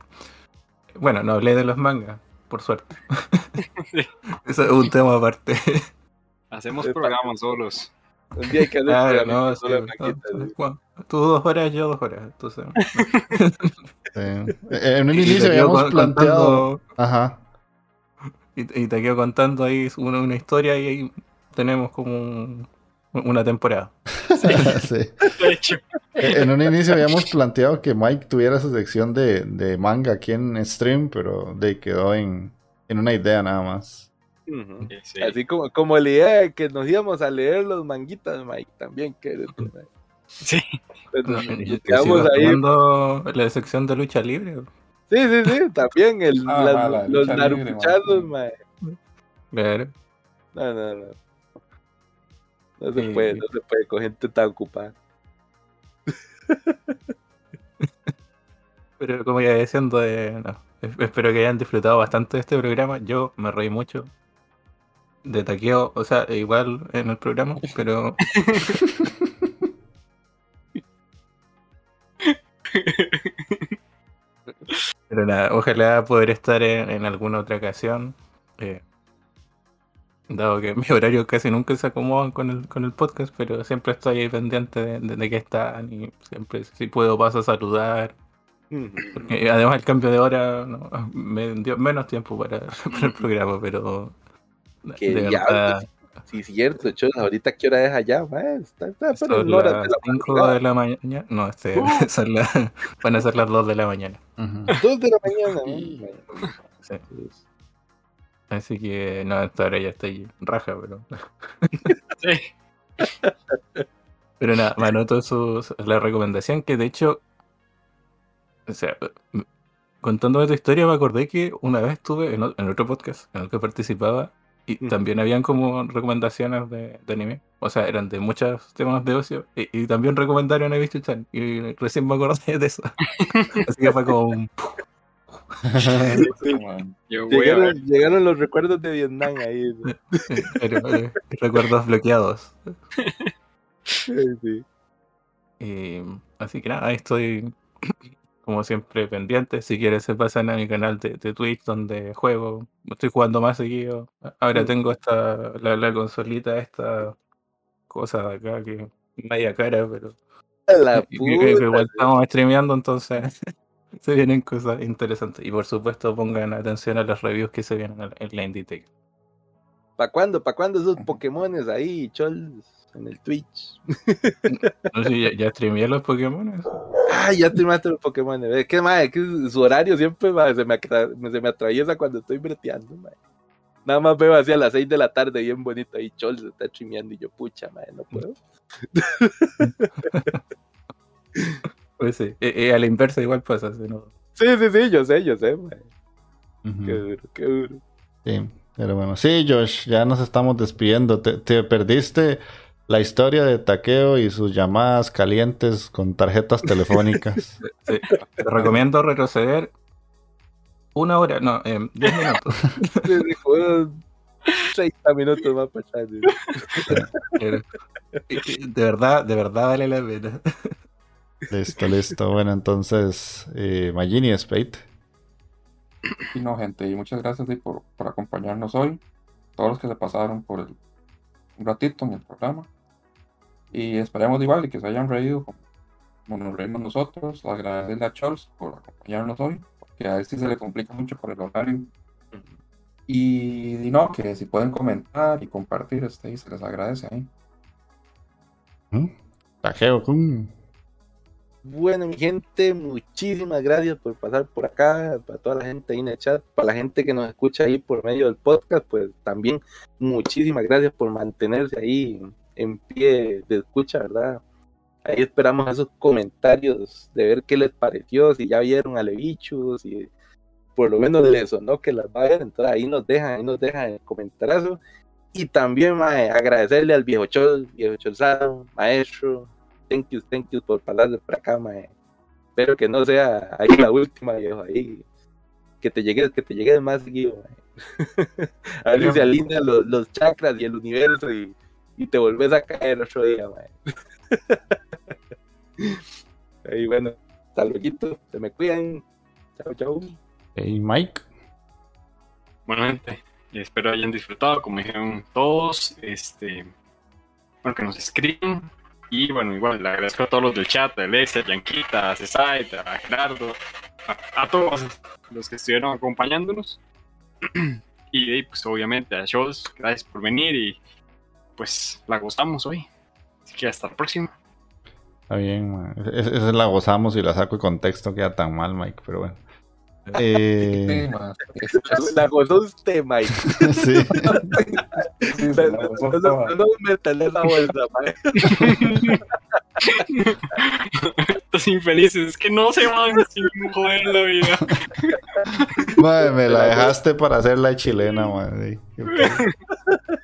Bueno, no hablé de los mangas, por suerte. Eso es un tema aparte. Hacemos programas solos. Un día hay que hacer no, Tú dos horas, yo dos horas. Entonces... En un inicio habíamos planteado. Ajá. Y, te quedo contando ahí una, una historia y ahí tenemos como una temporada. Sí. De hecho. En un inicio habíamos planteado que Mike tuviera su sección de, de manga aquí en stream, pero de quedó en, en una idea nada más. Así como, como la idea de que nos íbamos a leer los manguitas, Mike, también que Sí. Entonces, quedamos ahí. la sección de lucha libre. Sí, sí, sí, también el, ah, los narupuchados, Mike. Ver. No, no, no. No se puede, no se puede con gente tan ocupada. Pero como ya diciendo, eh, no, espero que hayan disfrutado bastante de este programa. Yo me reí mucho de taqueo, o sea, igual en el programa, pero... pero nada, ojalá poder estar en, alguna otra ocasión. Eh, dado que mi horario casi nunca se acomodan con el, con el podcast, pero siempre estoy ahí pendiente de, que están y siempre si puedo paso a saludar. Porque además el cambio de hora me dio menos tiempo para, el programa, pero de verdad, Sí, cierto, hecho, ahorita qué hora es allá, está, está son las de la 5 de la mañana. No, este, van a ser las 2 de la mañana. 2 de la mañana. sí. Así que no, hasta ahora ya estoy raja, pero. sí. Pero nada, me anoto su, la recomendación que de hecho. O sea, contando tu historia, me acordé que una vez estuve en, otro podcast en el que participaba y también habían como recomendaciones de, anime. O sea, eran de muchos temas de ocio. Y, también recomendaron a Bichu-chan. Y recién me acordé de eso. Así que fue como un. llegaron, los recuerdos de Vietnam ahí. recuerdos bloqueados. así que nada, ahí estoy como siempre pendiente. Si quieres se pasan a mi canal de, Twitch donde juego. Estoy jugando más seguido. Ahora tengo esta la, consolita, esta cosa de acá que vaya cara, pero igual estamos streameando entonces se vienen cosas interesantes. Y por supuesto pongan atención a las reviews que se vienen en la Indie ¿Para cuándo? ¿Para cuándo esos Pokémones ahí, chols, en el Twitch? No ya, ya streameé los Pokémones. Ah, ya streamaste los Pokémon. Es que, madre, que su horario siempre se, me se, me atraviesa cuando estoy breteando, madre. Nada más veo así a las 6 de la tarde, bien bonito, ahí Chol se está streameando y yo, pucha, madre, no puedo. Pues sí, y, a la inversa igual pasa, ¿no? Sí, sí, sí, yo sé, yo sé, Qué duro, qué duro. Sí, pero bueno, sí, Josh, ya nos estamos despidiendo. Te, perdiste La historia de Taqueo y sus llamadas calientes con tarjetas telefónicas. Te recomiendo retroceder una hora, no, eh, diez minutos. 30 minutos más para allá. De verdad, de verdad vale la pena. Listo, listo. Bueno, entonces, eh, Magini Spade. Y no, gente, y muchas gracias por, por acompañarnos hoy. Todos los que se pasaron por el, un ratito en el programa. Y esperemos igual y que se hayan reído como, nos reímos nosotros. Agradecerle a Charles por acompañarnos hoy, porque a él sí se le complica mucho por el horario. Y, y no, que si pueden comentar y compartir, este, se les agradece ahí. Tajeo, ¿cómo? Bueno, mi gente, muchísimas gracias por pasar por acá, para toda la gente ahí en el chat, para la gente que nos escucha ahí por medio del podcast, pues también muchísimas gracias por mantenerse ahí en pie de escucha, ¿verdad? Ahí esperamos esos comentarios de ver qué les pareció, si ya vieron a Levichus, si por lo menos les sonó que las va a ver, entonces ahí nos dejan, ahí nos dejan el comentario. Y también agradecerle al viejo Chol, viejo Cholzado, maestro, thank you, thank you por pasar por acá, mae. Espero que no sea ahí la última, viejo, ahí. Que te llegues, que te llegues más seguido, mae. A ver si se alinean los, los, chakras y el universo y, y te volvés a caer otro día, mae. Ahí bueno, hasta luego, se me cuidan. Chao, chao. Hey, Mike. Bueno, gente, espero hayan disfrutado, como dijeron todos. Este, bueno, que nos escriban, y bueno, igual le agradezco a todos los del chat, a Alexia, Yanquita, a Cesait, a Gerardo, a, todos los que estuvieron acompañándonos. y pues obviamente a Scholz, gracias por venir y pues la gozamos hoy. Así que hasta la próxima. Está bien, esa la gozamos y la saco de contexto, queda tan mal, Mike, pero bueno. Eh... La gozó usted, Mike. Sí. No me tenés la vuelta, Mike. Estos infelices, es que no se van sin joder la vida. Madre, me la dejaste para hacer la chilena, madre.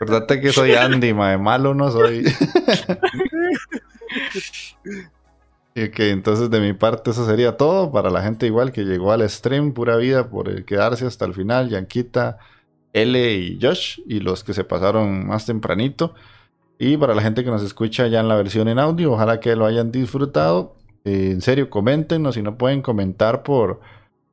Acordate que soy Andy, madre. Malo no soy. Ok, entonces de mi parte eso sería todo. Para la gente igual que llegó al stream, pura vida por quedarse hasta el final. Yanquita, L y Josh. Y los que se pasaron más tempranito. Y para la gente que nos escucha ya en la versión en audio, ojalá que lo hayan disfrutado. Eh, en serio, coméntenos. Si no pueden comentar por,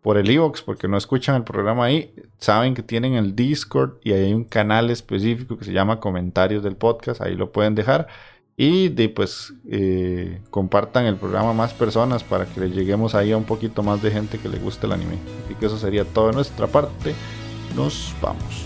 por el Evox, porque no escuchan el programa ahí, saben que tienen el Discord y hay un canal específico que se llama Comentarios del Podcast. Ahí lo pueden dejar. Y de, pues eh, compartan el programa más personas para que le lleguemos ahí a un poquito más de gente que le guste el anime. Así que eso sería todo de nuestra parte. Nos vamos.